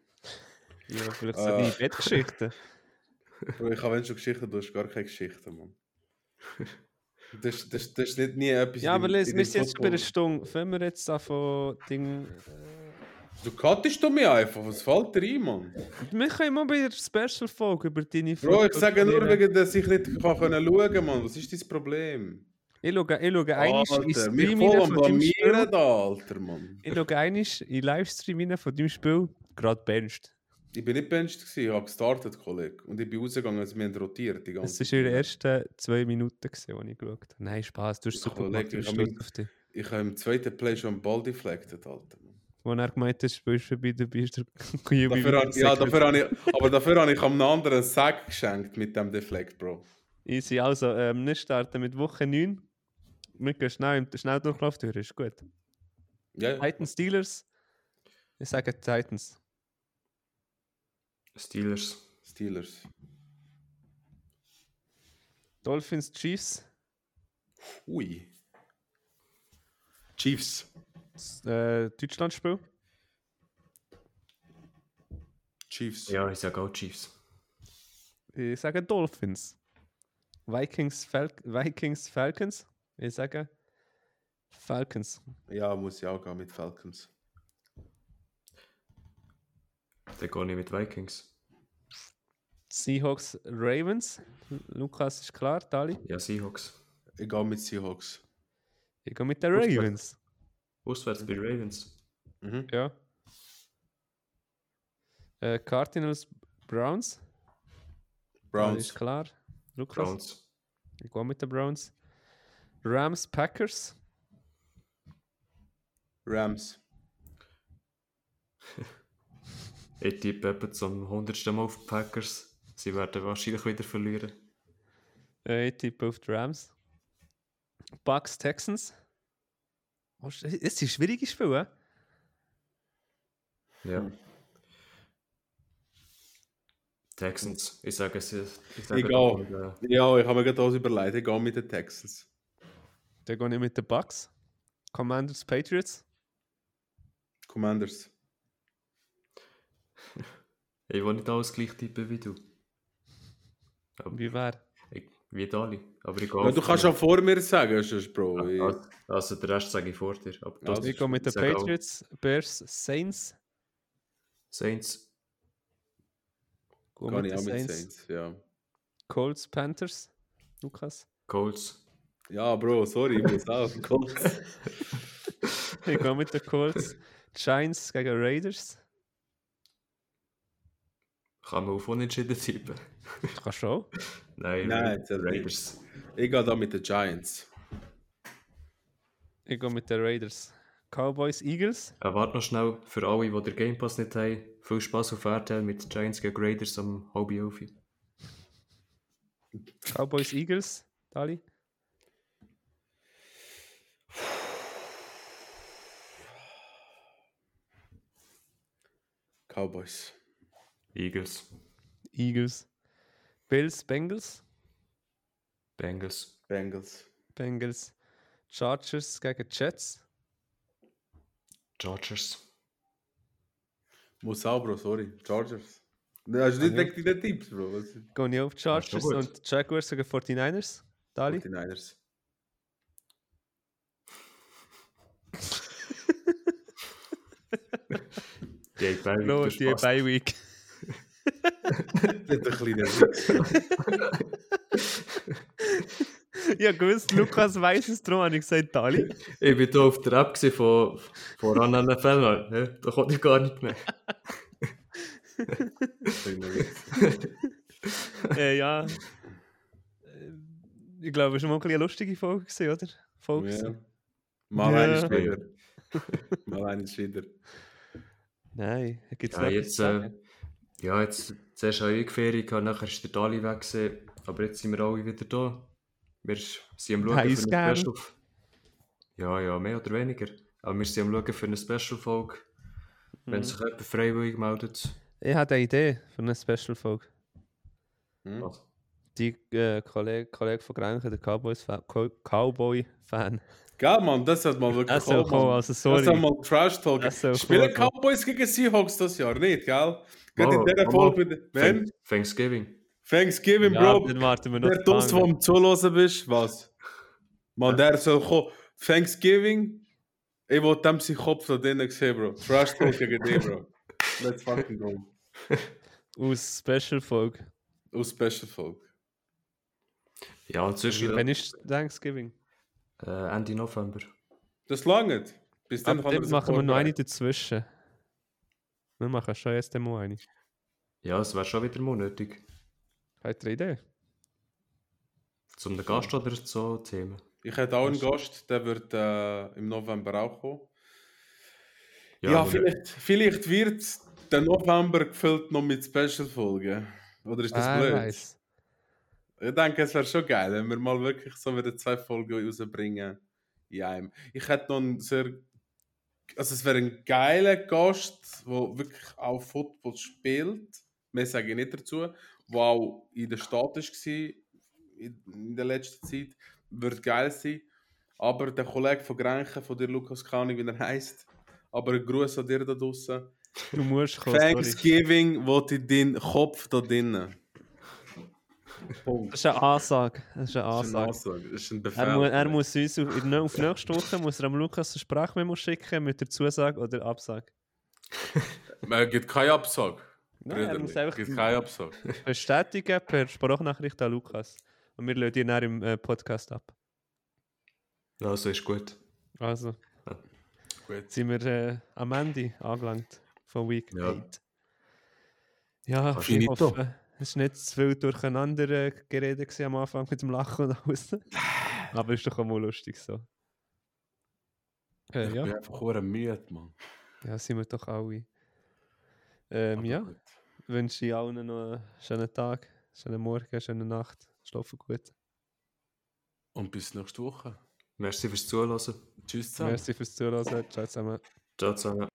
Ja, vielleicht so Äh. wie Bettgeschichten. (laughs) Bro, ich habe wenn schon Geschichten, du hast gar keine Geschichten, Mann. Das, das, das ist nicht nie etwas. Ja, aber in- in wir sind jetzt bei einer Football. Stunde. Fangen wir jetzt an von Ding. Du cuttest du mich einfach, was fällt dir ein, Mann? Wir können mal bei der Special-Folge über deine Bro, ich sage nur, wegen, dass ich nicht kann können schauen kann, Was ist dein Problem? Ich schaue, ich schaue einmal in Stream von deinem Spiel. Blamieren da, Alter, Mann. Ich schaue einmal in Livestream von deinem Spiel. Gerade bencht. Ich bin nicht benched gewesen, ich habe gestartet, Kollege. Und ich bin rausgegangen, also wir haben rotiert die ganze Das waren ihre ersten zwei Minuten, als ich geschaut habe. Nein, Spaß, du hast super Kollege, gemacht. Ich ich habe im zweiten Play schon Ball deflected, Alter. Als er gemeint hat, spielst du vorbei, dabei ist der Jubi Dafür, ja, dafür habe ich, aber dafür habe ich einem anderen Sack geschenkt mit dem Deflect, Bro. Easy, also, ähm, wir starten mit Woche 9. Wir gehen schnell im Schnelldurchlauf durch, ist gut. Ja, Titans, Steelers. Ich sage Titans. Steelers. Steelers. Dolphins, Chiefs. Ui. Chiefs. Äh, Deutschlandspiel. Chiefs. Ja, ich sage auch Chiefs. Ich sage Dolphins. Vikings, Fal Vikings, Falcons. Ich sage Falcons. Ja, muss ich auch gehen mit Falcons. Dann gehe ich mit Vikings. Seahawks, Ravens. Lukas ist klar, Dali. Ja, Seahawks. Ich gehe mit Seahawks. Ich gehe mit den. Ravens. Auswärts bei Ravens. Mhm. Ja. Äh, Cardinals, Browns. Browns. Ist klar. Lukas. Browns. Ich gehe mit den Browns. Rams, Packers. Rams. (laughs) Ich tippe etwa zum 100. Mal auf die Packers. Sie werden wahrscheinlich wieder verlieren. Äh, ich tippe auf die Rams. Bucks, Texans. Oh, Es ist ein schwieriges Spiel, hä? Ja. Texans. Ich sage es. Ich sage Egal. da, Ja, ich habe mir gerade das überlegt. Ich gehe mit den Texans. Dann gehe ich mit den Bucks. Commanders, Patriots. Commanders. Ich will nicht alles gleich tippen wie du. Aber Wie wäre? Wie Dali. Aber ich Ja, du kannst auch vor mir sagen, sonst, Bro. Ich, Also, also den Rest sage ich vor dir. Aber das Also, Ich gehe mit den sage auch Patriots, Bears, Saints. Saints. Gehe mit ich auch mit Saints. Saints. Ja. Colts, Panthers. Lukas. Colts. ja, Bro, sorry, ich muss auch. Colts. (laughs) Ich gehe mit den Colts. Giants gegen Raiders. Kann man auf Unentschieden tippen? Du (laughs) kannst schon. Nein, Nein, zählt nicht. Raiders. Ich gehe da mit den Giants. Ich gehe mit den Raiders. Cowboys, Eagles. Äh, warte noch schnell, für alle, die den Game Pass nicht haben, viel Spaß auf RTL mit Giants gegen Raiders am halb elf. Cowboys, Eagles. Dali. Cowboys. Eagles. Eagles. Bills, Bengals. Bengals. Bengals. Bengals. Chargers gegen Jets. Chargers. Muss auch, Bro, sorry. Chargers. Hast du nicht direkt deine Tipps, Bro? Was Gehe ich auf Chargers und Jaguars gegen 49ers. Dali. 49ers. Die Bro, wieder die. Bye Week. (laughs) Nicht ein kleiner Wichser. ja, gewusst, Lukas weiß es drum, habe ich gesagt, Dali. Ich war hier auf der App von, von Run NFL. Da konnte ich gar nicht mehr. (laughs) Äh, ja. Äh, Ich glaube, es war mal ein eine lustige Folge, gewesen, oder? Folge. Ja. Mal Ja. eines wieder. (laughs) Mal eines wieder. Nein, gibt es Ja, jetzt, äh, ja, jetzt zuerst habe ich Ferien nachher ist der Dali weg gewesen, aber jetzt sind wir alle wieder da. Wir sind am Schauen Heiß für eine Special. Ja, ja, mehr oder weniger. Aber wir sind am Schauen für eine Special-Folge. Wenn Mhm. sich jemand freiwillig meldet. Ich habe eine Idee für eine Special-Folge. Hm? Was? Die äh, Kollege, Kollege von Grenchen, der Cowboys-Fan. Co- Cowboy-Fan. Gell, Mann, das hat mal wirklich Das soll kommen, Mann. also Das sorry. hat mal Trash Talk. Das soll Spielen. Cowboys gegen Seahawks das Jahr nicht, gell? Gerade in Oh, dieser oh, Folge mit. Wenn? Thank- Thanksgiving. Thanksgiving, Ja, Bro. dann warten wir noch. Der Duss, der am Zuhören bist, was? Man, der soll kommen. Thanksgiving Ich wollte dem seinen Kopf da drinnen sehen, Bro. Trash Talk gegen dich, Bro. Let's fucking go. Aus Special-Folge. Aus Special Folge. Ja, und sonst Wann ist Thanksgiving? äh, Ende November. Das langt. Bis dann dann machen wir noch eine dazwischen. Wir machen schon erst einmal eine. Ja, es wäre schon wieder mal nötig. Habt ihr eine Idee? Zum Gast oder so Themen. Ich hätte auch einen Gast, der wird äh, im November auch kommen. Ja, aber- vielleicht, vielleicht wird der November gefüllt noch mit Special-Folgen. Oder ist das Ah, blöd? weiss. Ich denke, es wäre schon geil, wenn wir mal wirklich so wieder zwei Folgen rausbringen in einem. Ich hätte noch einen sehr. Also, es wäre ein geiler Gast, der wirklich auch Football spielt. Mehr sage ich nicht dazu. Der auch in der Stadt war in, der letzten Zeit. Wird geil sein. Aber der Kollege von Grenchen, von dir, Lukas, keine wie er heißt. Aber ein Gruß an dir da draußen. Du musst kommen. Thanksgiving, wo in deinen Kopf da drinnen. Punkt. Das ist eine Ansage. Das ist eine Das ist eine Ansage. Aussage, das ist ein Befehl. Er, mu er muss uns auf, in, auf nächste Woche muss er am Lukas eine Sprachmemo schicken mit der Zusage oder Absage. (laughs) Man gibt keine Absage. Nein, er muss einfach gibt keine Absage. (laughs) bestätigen per Sprachnachricht an Lukas. Und wir laden ihn dann im äh, Podcast ab. Also ist gut. Also Gut. sind wir äh, am Ende angelangt von Week Ja. 8. Ja, ich Finito. hoffe, es war nicht zu viel durcheinander äh, geredet am Anfang mit dem Lachen und alles. (laughs) Aber ist doch auch mal lustig so. Äh, Ich ja. bin einfach hure müde, Mann. ja, sind wir doch alle. Ähm, ja, gut. wünsche ich allen noch einen schönen Tag, schönen Morgen, schöne Nacht. Schlafen gut. Und bis nächste Woche. Merci fürs Zuhören. Tschüss zusammen. Merci fürs Zuhören. Ciao zusammen. Ciao zusammen.